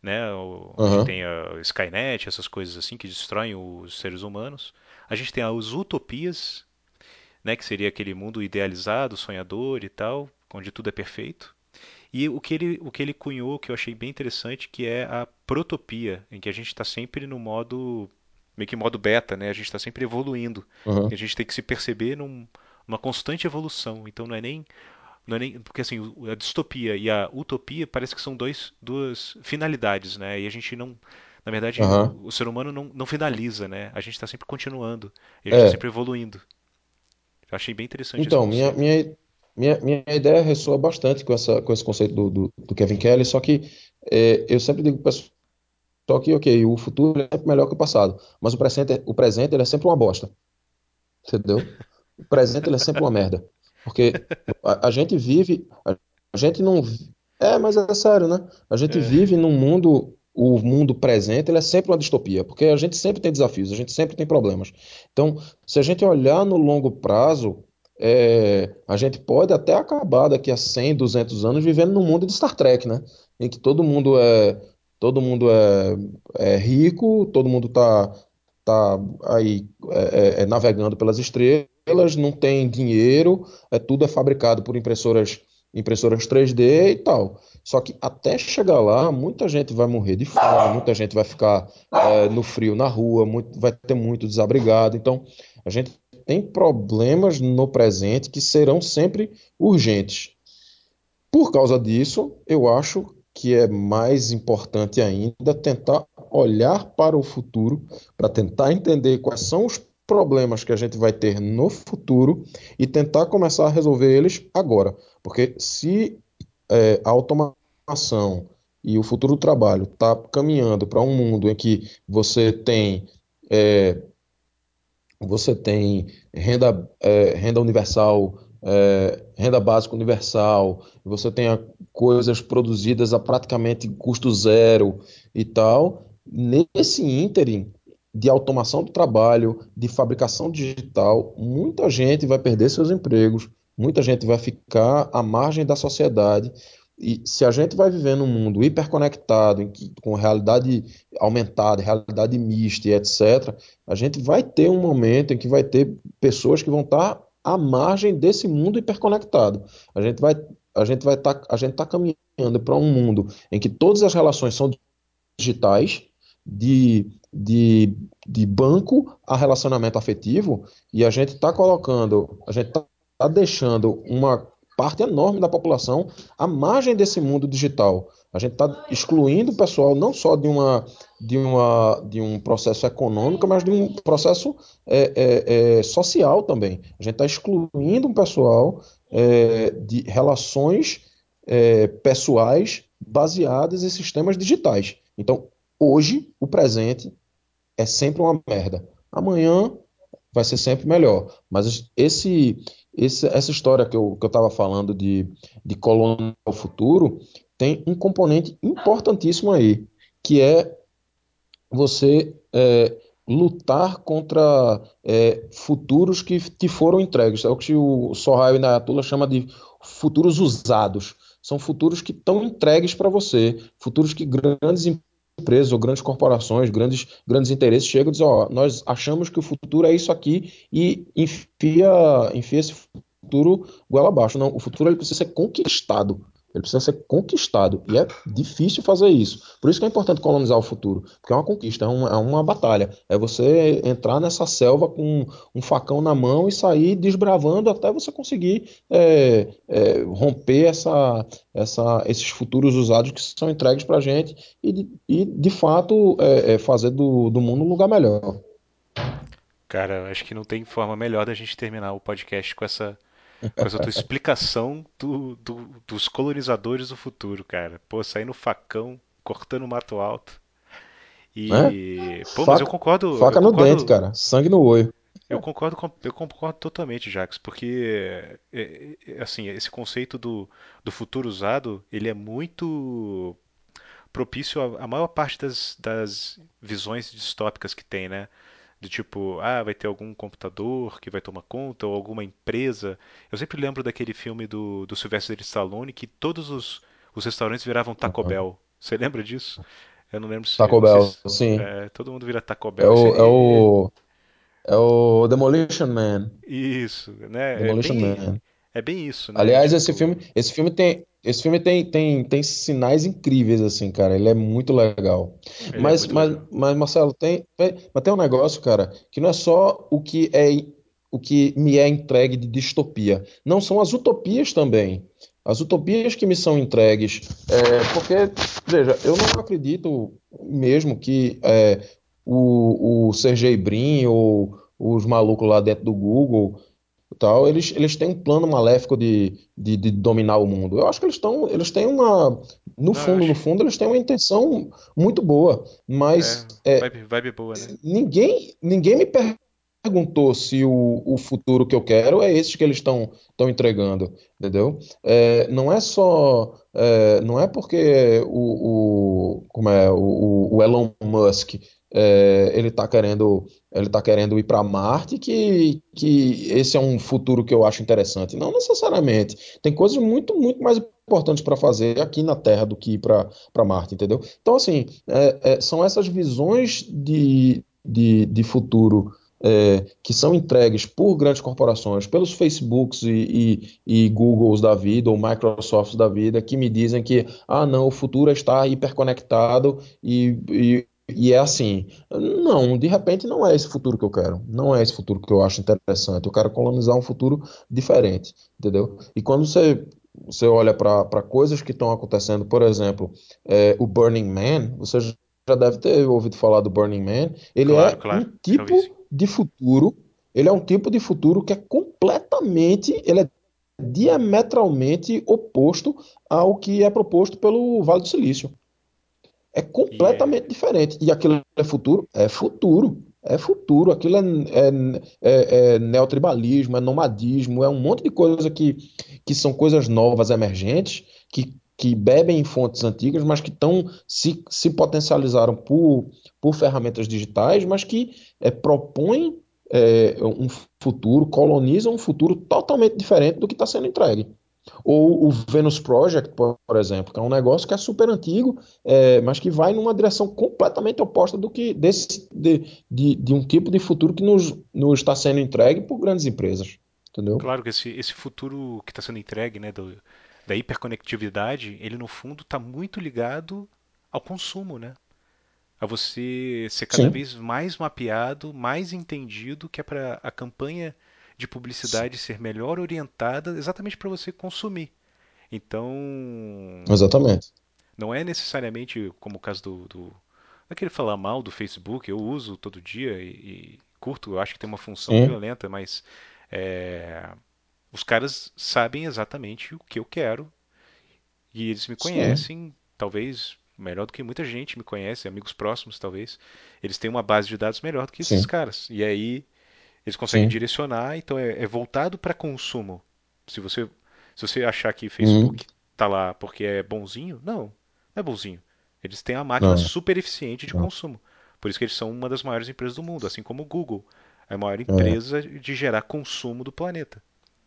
né, onde Aham. tem a Skynet, essas coisas assim que destroem os seres humanos. A gente tem as utopias, né, que seria aquele mundo idealizado, sonhador e tal, onde tudo é perfeito. E o que ele, o que ele cunhou, que eu achei bem interessante, que é a protopia, em que a gente está sempre no modo, meio que modo beta, né? A gente está sempre evoluindo. E a gente tem que se perceber num, numa constante evolução. Então não é nem, não é nem, porque assim, a distopia e a utopia parece que são dois, duas finalidades, né? E a gente não, na verdade, Aham. o, o ser humano não, não finaliza, né? A gente está sempre continuando e a gente está É. sempre evoluindo. Eu achei bem interessante Então, minha, minha, minha, minha ideia ressoa bastante com essa, com esse conceito do, do, do Kevin Kelly, só que é, eu sempre digo para o pessoal que, ok, o futuro é sempre melhor que o passado, mas o presente, o presente ele é sempre uma bosta, entendeu? O presente ele é sempre uma merda, porque a, a gente vive, a, a gente não... É, mas é sério, né? A gente É, vive num mundo, o mundo presente ele é sempre uma distopia, porque a gente sempre tem desafios, a gente sempre tem problemas. Então, se a gente olhar no longo prazo, é, a gente pode até acabar daqui a 100, 200 anos vivendo num mundo de Star Trek, né? Em que todo mundo é, todo mundo é, é rico, todo mundo tá, tá aí é, é, é navegando pelas estrelas, não tem dinheiro, é tudo é fabricado por impressoras, impressoras 3D e tal. Só que até chegar lá, muita gente vai morrer de fome, muita gente vai ficar é, no frio na rua, muito, vai ter muito desabrigado. Então, a gente tem problemas no presente que serão sempre urgentes. Por causa disso, eu acho que é mais importante ainda tentar olhar para o futuro, para tentar entender quais são os problemas que a gente vai ter no futuro e tentar começar a resolver eles agora. Porque se é, a automação e o futuro do trabalho está caminhando para um mundo em que você tem é, você tem renda, é, renda universal, é, renda básica universal, você tem a- coisas produzidas a praticamente custo zero e tal. Nesse ínterim de automação do trabalho, de fabricação digital, muita gente vai perder seus empregos, muita gente vai ficar à margem da sociedade. E se a gente vai viver num mundo hiperconectado, que, com realidade aumentada, realidade mista e etc., a gente vai ter um momento em que vai ter pessoas que vão estar à margem desse mundo hiperconectado. A gente vai a gente vai estar a gente está caminhando para um mundo em que todas as relações são digitais, de, de, de banco a relacionamento afetivo, e a gente está colocando, a gente está deixando uma parte enorme da população à margem desse mundo digital. A gente está excluindo o pessoal não só de, uma, de, uma, de um processo econômico, mas de um processo é, é, é, social também. A gente está excluindo um pessoal é, de relações é, pessoais baseadas em sistemas digitais. Então, hoje, o presente é sempre uma merda. Amanhã vai ser sempre melhor. Mas esse, esse essa história que eu, que eu estava falando de, de colônia ao futuro tem um componente importantíssimo aí, que é você é, lutar contra é, futuros que, que foram entregues. É o que o Sohail Inayatullah chama de futuros usados. São futuros que estão entregues para você, futuros que grandes empresas ou grandes corporações, grandes, grandes interesses chegam e dizem, ó, nós achamos que o futuro é isso aqui e enfia, enfia esse futuro goela abaixo. Não, o futuro ele precisa ser conquistado. Ele precisa ser conquistado. E é difícil fazer isso. Por isso que é importante colonizar o futuro. Porque é uma conquista, é uma, é uma batalha. É você entrar nessa selva com um facão na mão e sair desbravando até você conseguir é, é, romper essa, essa, esses futuros usados que são entregues para a gente e, e, de fato, é, é fazer do, do mundo um lugar melhor. Cara, acho que não tem forma melhor da gente terminar o podcast com essa, com essa tua explicação do, do- dos colonizadores do futuro, cara. Pô, sair no facão, cortando o mato alto. E, pô, mas eu Faca, concordo, eu faca no dente, concordo, cara. Sangue no olho. eu concordo, com- eu concordo totalmente, Jacques, porque é, é, assim, esse conceito do, do futuro usado, ele é muito propício à, à maior parte das, das visões distópicas que tem, né? Do tipo, ah, vai ter algum computador que vai tomar conta, ou alguma empresa. Eu sempre lembro daquele filme do, do Sylvester Stallone que todos os, os restaurantes viravam Taco Uhum. Bell. Você lembra disso? Eu não lembro se. Taco Bell, se. sim. é, todo mundo vira Taco É Bell. Esse, o, é o, é o Demolition Man. isso, né? É Demolition bem, Man. É bem isso, né? Aliás, esse filme, Tipo, esse filme tem, esse filme tem, tem, tem sinais incríveis, assim, cara. Ele é muito legal. ele é Mas, muito mas, legal. mas Marcelo, tem, mas tem um negócio, cara, que não é só o que é, o que me é entregue de distopia. Não são as utopias também. As utopias que me são entregues. É, porque, veja, eu não acredito mesmo que é, o, o Sergey Brin ou os malucos lá dentro do Google tal, eles, eles têm um plano maléfico de, de, de dominar o mundo. Eu acho que eles estão, eles têm uma, no fundo, no acho. fundo, eles têm uma intenção muito boa, É, mas é, vibe, vibe boa, né? ninguém, ninguém me perguntou se o, o futuro que eu quero é esse que eles estão estão entregando, entendeu? É, não é só, é, não é porque o, o como é o, o Elon Musk é, ele está querendo ele tá querendo ir para Marte que, que esse é um futuro que eu acho interessante. Não necessariamente. Tem coisas muito muito mais importantes para fazer aqui na Terra do que ir para Marte, entendeu? Então assim é, é, são essas visões de, de, de futuro é, que são entregues por grandes corporações, pelos Facebooks e, e, e Googles da vida, ou Microsofts da vida, que me dizem que, ah, não, o futuro está hiperconectado e, e, e é assim. Não, de repente não é esse futuro que eu quero. Não é esse futuro que eu acho interessante. Eu quero colonizar um futuro diferente, entendeu? E quando você você olha para coisas que estão acontecendo, por exemplo, é, o Burning Man, você já deve ter ouvido falar do Burning Man. Ele Claro, é um claro. Sim. tipo de futuro, ele é um tipo de futuro que é completamente, ele é diametralmente oposto ao que é proposto pelo Vale do Silício. É E é. completamente diferente. E aquilo é futuro? É futuro. É futuro. Aquilo é, é, é, é neotribalismo, é nomadismo, é um monte de coisa que, que são coisas novas, emergentes, que, que bebem em fontes antigas, mas que tão, se, se potencializaram por, por ferramentas digitais, mas que é, propõem é, um futuro, colonizam um futuro totalmente diferente do que está sendo entregue. Ou o Venus Project, por, por exemplo, que é um negócio que é super antigo, é, mas que vai numa direção completamente oposta do que desse, de, de, de um tipo de futuro que nos, nos está sendo entregue por grandes empresas. Entendeu? Claro que esse, esse futuro que está sendo entregue, né, do, da hiperconectividade, ele no fundo está muito ligado ao consumo, né? A você ser cada Sim, vez mais mapeado, mais entendido, que é para a campanha de publicidade ser melhor orientada exatamente para você consumir. Então, exatamente. não é necessariamente como o caso do, do não é que ele falar mal do Facebook, eu uso todo dia e, e curto, eu acho que tem uma função Sim, violenta, mas é, os caras sabem exatamente o que eu quero e eles me sim, conhecem, talvez melhor do que muita gente me conhece, amigos próximos talvez. Eles têm uma base de dados melhor do que esses sim, caras. E aí eles conseguem sim. direcionar, então é, é voltado para consumo. Se você se você achar que Uhum. Facebook tá lá porque é bonzinho, não, não é bonzinho. Eles têm a máquina Não, super eficiente de não. consumo. Por isso que eles são uma das maiores empresas do mundo, assim como o Google, a maior É, empresa de gerar consumo do planeta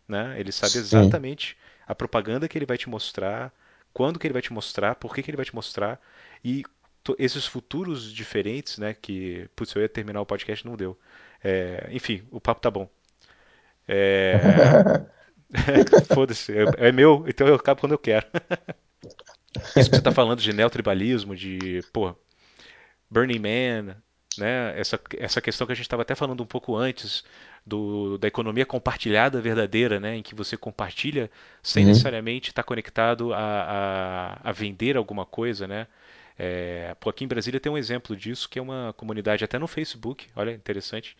né? Ele sabe sim. exatamente a propaganda que ele vai te mostrar, quando que ele vai te mostrar, por que que ele vai te mostrar e esses futuros diferentes, né? Que, putz, eu ia terminar o podcast não deu. É, enfim, o papo tá bom. É, foda-se, é, é meu, então eu acabo quando eu quero. Isso que você tá falando de neotribalismo, de, pô, Burning Man, né? Essa, essa questão que a gente estava até falando um pouco antes do, da economia compartilhada verdadeira, né? Em que você compartilha sem Uhum. necessariamente estar conectado a, a, a vender alguma coisa, né? É, aqui em Brasília tem um exemplo disso, que é uma comunidade até no Facebook, olha, interessante,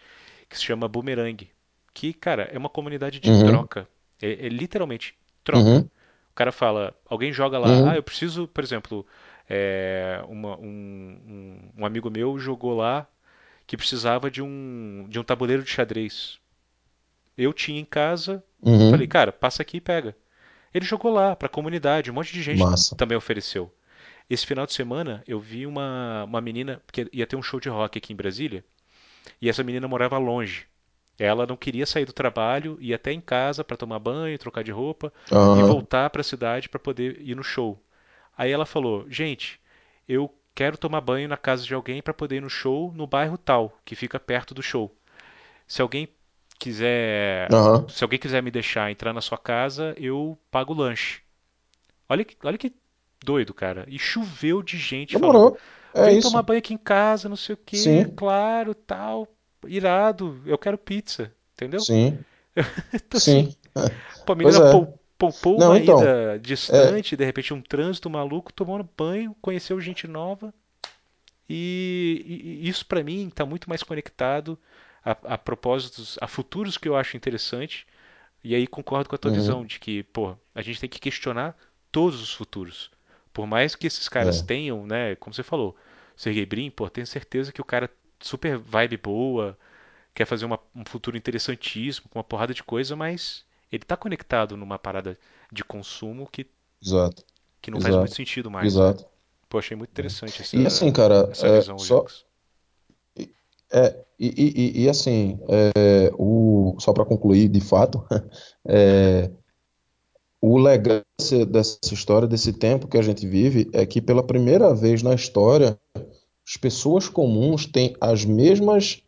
que se chama Boomerang. Que, cara, é uma comunidade de Uhum. troca. É, é literalmente troca. Uhum. O cara fala, alguém joga lá, ah, Uhum. eu preciso, por exemplo, é, uma- um, um- um amigo meu jogou lá que precisava de um, de um tabuleiro de xadrez. Eu tinha em casa, falei, Uhum. cara, passa aqui e pega. Ele jogou lá para a comunidade, um monte de gente Massa. também ofereceu. Esse final de semana eu vi uma, uma menina, porque ia ter um show de rock aqui em Brasília, E essa menina morava longe. Ela não queria sair do trabalho, ir até em casa para tomar banho, trocar de roupa e Aham. voltar para a cidade para poder ir no show. Aí ela falou: Gente, eu quero tomar banho na casa de alguém para poder ir no show no bairro tal, que fica perto do show. Se alguém quiser, Aham. se alguém quiser me deixar entrar na sua casa, eu pago o lanche. Olha que, olha que doido, cara. E choveu de gente falando: Demorou. É Vem tomar isso. banho aqui em casa, não sei o quê, Sim, claro, tal, irado, eu quero pizza, entendeu? sim, Então assim, sim. pô, a menina é. pou- poupou Não, uma então. ida É, distante, de repente um trânsito maluco, tomou banho, conheceu gente nova e, e- isso pra mim está muito mais conectado a, a propósitos, a futuros que eu acho interessante. E aí concordo com a tua visão uhum, de que, pô, a gente tem que questionar todos os futuros. Por mais que esses caras é, tenham, né, como você falou, Sergey Brin, pô, tenho certeza que o cara super vibe boa, quer fazer uma- um futuro interessantíssimo, com uma porrada de coisa, mas ele tá conectado numa parada de consumo que, exato, que não faz muito exato, sentido mais, né? exato. Pô, achei muito né. interessante E assim, essa, cara, essa é, visão, só é, e, e, e- e, assim, é, o, só para concluir, de fato, é, o legal desse- dessa história, desse tempo que a gente vive, é que pela primeira vez na história, as pessoas comuns têm as mesmas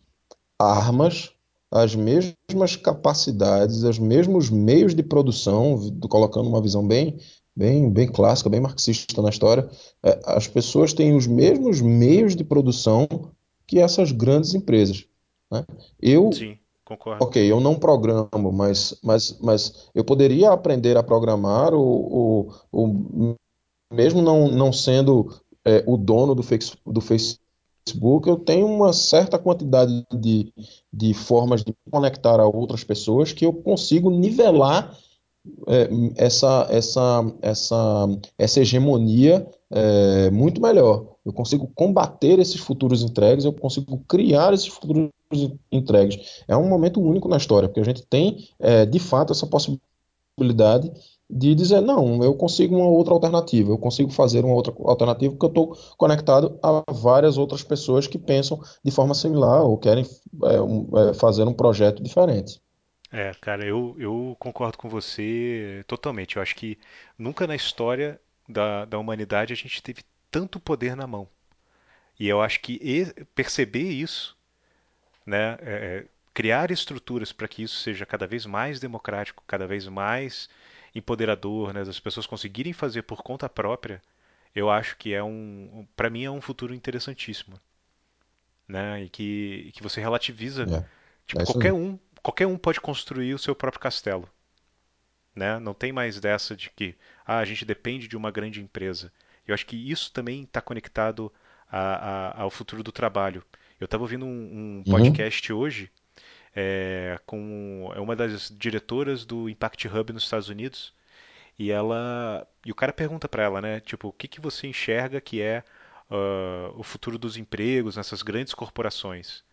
armas, as mesmas capacidades, os mesmos meios de produção, do- colocando uma visão bem, bem, bem clássica, bem marxista na história, é, as pessoas têm os mesmos meios de produção que essas grandes empresas, né? Eu, Sim, concordo. ok, eu não programo, mas, mas, mas eu poderia aprender a programar o, o, o mesmo não, não sendo é, o dono do, face, do Facebook, eu tenho uma certa quantidade de, de formas de me conectar a outras pessoas que eu consigo nivelar é, essa, essa, essa, essa hegemonia é, muito melhor. Eu consigo combater esses futuros entregues, eu consigo criar esses futuros entregues. É um momento único na história, porque a gente tem, é, de fato, essa possibilidade de dizer, não, eu consigo uma outra alternativa, eu consigo fazer uma outra alternativa porque eu estou conectado a várias outras pessoas que pensam de forma similar ou querem é, um, é, fazer um projeto diferente. É, cara, eu, eu concordo com você totalmente. Eu acho que nunca na história da, da humanidade a gente teve tanto poder na mão. E eu acho que perceber isso, né, é, é, criar estruturas para que isso seja cada vez mais democrático, cada vez mais empoderador, né, das pessoas conseguirem fazer por conta própria, eu acho que é um, para mim é um futuro interessantíssimo, né, e que, que você relativiza, É, tipo, é qualquer um, qualquer um pode construir o seu próprio castelo. Né? Não tem mais dessa de que ah, a gente depende de uma grande empresa. Eu acho que isso também está conectado a- a- ao futuro do trabalho. Eu estava ouvindo um, um Uhum, podcast hoje é, com é uma das diretoras do Impact Hub nos Estados Unidos e ela e o cara pergunta para ela, né? Tipo, o que que você enxerga que é ah, o futuro dos empregos nessas grandes corporações?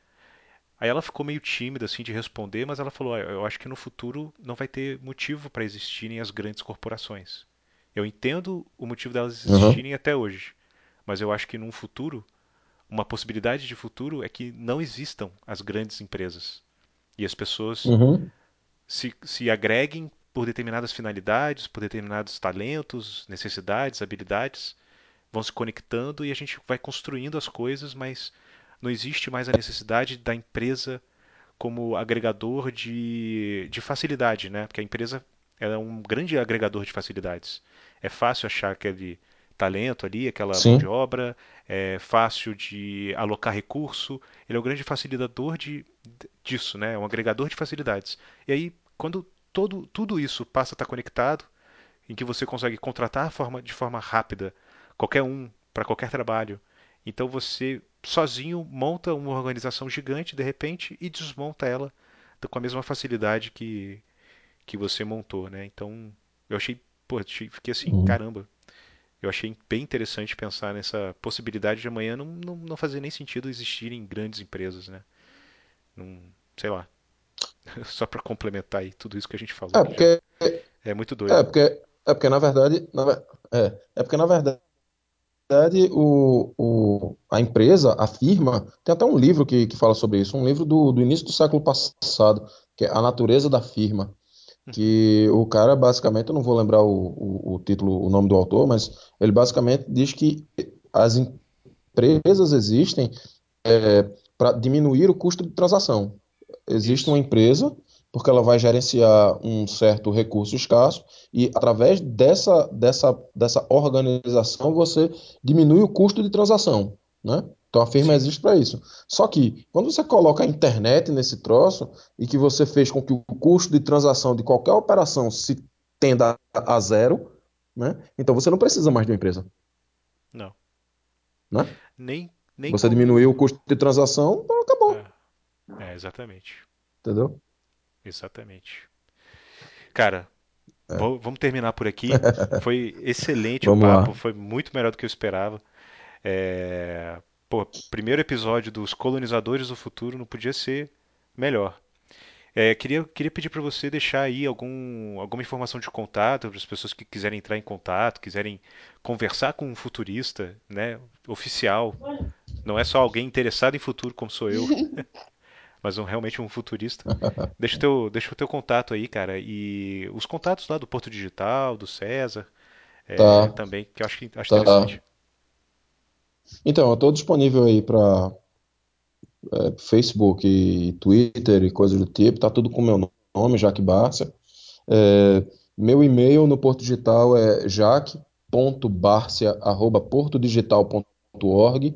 Aí ela ficou meio tímida assim de responder, mas ela falou: "Ah, eu acho que no futuro não vai ter motivo para existirem as grandes corporações. Eu entendo o motivo delas uhum, existirem até hoje, mas eu acho que num futuro, uma possibilidade de futuro é que não existam as grandes empresas. E as pessoas uhum, se, se agreguem por determinadas finalidades, por determinados talentos, necessidades, habilidades, vão se conectando e a gente vai construindo as coisas, mas não existe mais a necessidade da empresa como agregador de, de facilidade, né? Porque a empresa é um grande agregador de facilidades. É fácil achar aquele talento ali, aquela mão de sim, obra, é fácil de alocar recurso. Ele é um grande facilitador de, disso, né? É um agregador de facilidades. E aí, quando todo, tudo isso passa a estar conectado, em que você consegue contratar forma, de forma rápida qualquer um para qualquer trabalho. Então você sozinho monta uma organização gigante de repente e desmonta ela com a mesma facilidade que, que você montou, né? Então eu achei, pô, fiquei assim, uhum, caramba. Eu achei bem interessante pensar nessa possibilidade de amanhã não, não, não fazer nem sentido existirem grandes empresas, né? Não, sei lá, só para complementar aí tudo isso que a gente falou É porque, é muito é doido. porque, é porque na verdade, na, é, é porque na verdade verdade, o, o, a empresa, a firma, tem até um livro que, que fala sobre isso, um livro do, do início do século passado, que é A Natureza da Firma, que o cara basicamente, eu não vou lembrar o, o, o título, o nome do autor, mas ele basicamente diz que as empresas existem é, para diminuir o custo de transação. Existe uma empresa porque ela vai gerenciar um certo recurso escasso e através dessa, dessa, dessa organização você diminui o custo de transação, né? Então a firma existe para isso. Só que quando você coloca a internet nesse troço e que você fez com que o custo de transação de qualquer operação se tenda a zero, né? Então você não precisa mais de uma empresa, Não. né? Nem, nem Você como... diminuiu o custo de transação, então acabou, É, é, exatamente. entendeu? Exatamente. Cara, vou- vamos terminar por aqui. Foi excelente o papo, lá. foi muito melhor do que eu esperava. É, Pô, primeiro episódio dos Colonizadores do Futuro não podia ser melhor. É, queria, queria pedir para você deixar aí algum, alguma informação de contato para as pessoas que quiserem entrar em contato, quiserem conversar com um futurista, né, oficial. Não é só alguém interessado em futuro como sou eu, mas um, realmente um futurista. Deixa o teu, deixa o teu contato aí, cara, e os contatos lá do Porto Digital, do César, é, Tá, também, que eu acho, que- acho tá. interessante. Então, eu estou disponível aí para Facebook e Twitter e coisas do tipo, tá tudo com meu nome, Jaque Barcia. É, meu e-mail no Porto Digital é jaque.barcia@portodigital.org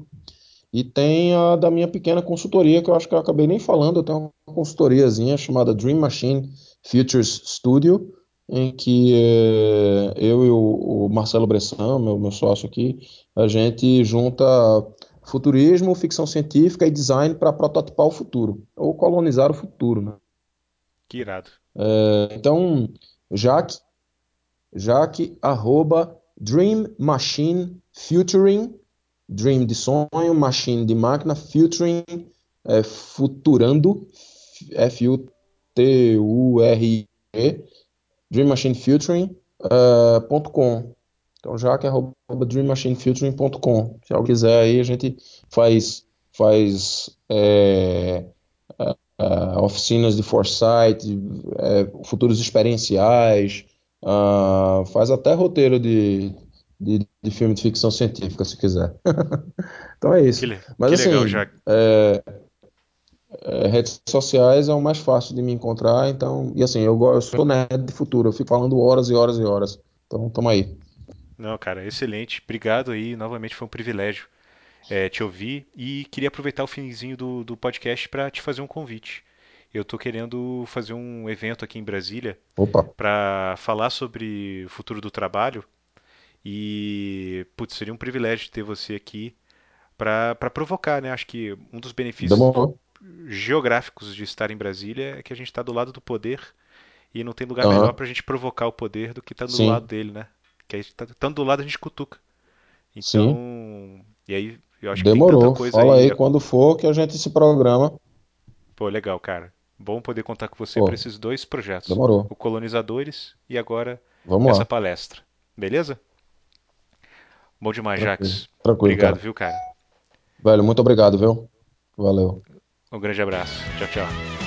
e tem a da minha pequena consultoria que eu acho que eu acabei nem falando, eu tenho uma consultoriazinha chamada Dream Machine Futures Studio, em que é, eu e o, o Marcelo Bressan, meu, meu sócio aqui, a gente junta futurismo, ficção científica e design para prototipar o futuro, ou colonizar o futuro, né? Que irado. Então, Jaque, Jaque, arroba Dream Machine Futuring, Dream de sonho, Machine de máquina, Futuring, é, futurando, F-U-T-U-R-I-E, Dream Machine Futuring, uh, ponto com. Então, Jaque, arroba dreammachinefiltering.com. Se alguém quiser aí, a gente faz, faz é, uh, oficinas de foresight, é, futuros experienciais, uh, faz até roteiro de, de, de, filme de ficção científica, se quiser. então é isso. Que, Mas que assim, legal, Jaque. é, é, redes sociais é o mais fácil de me encontrar, então, e assim, eu, eu sou nerd de futuro, eu fico falando horas e horas e horas. Então, tamo aí. Não, cara, excelente. Obrigado aí. Novamente foi um privilégio é, te ouvir. E queria aproveitar o finzinho do, do podcast para te fazer um convite. Eu tô querendo fazer um evento aqui em Brasília para falar sobre o futuro do trabalho. E, putz, seria um privilégio ter você aqui para provocar, né? Acho que um dos benefícios demorou. geográficos de estar em Brasília é que a gente está do lado do poder e não tem lugar melhor Aham, para a gente provocar o poder do que estar do lado sim, dele, né? Que aí, tá- estando do lado a gente cutuca. sim, Então, e aí eu acho que tem tanta demorou. coisa Fala aí aí. quando for que a gente se programa. Pô, legal, cara. Bom poder contar com você para esses dois projetos, demorou. o Colonizadores e agora Vamos essa lá. palestra. Beleza? Bom demais, Tranquilo, Jax. tranquilo, Obrigado, cara. viu, cara? Velho, muito obrigado, viu? Valeu. Um grande abraço. Tchau, tchau.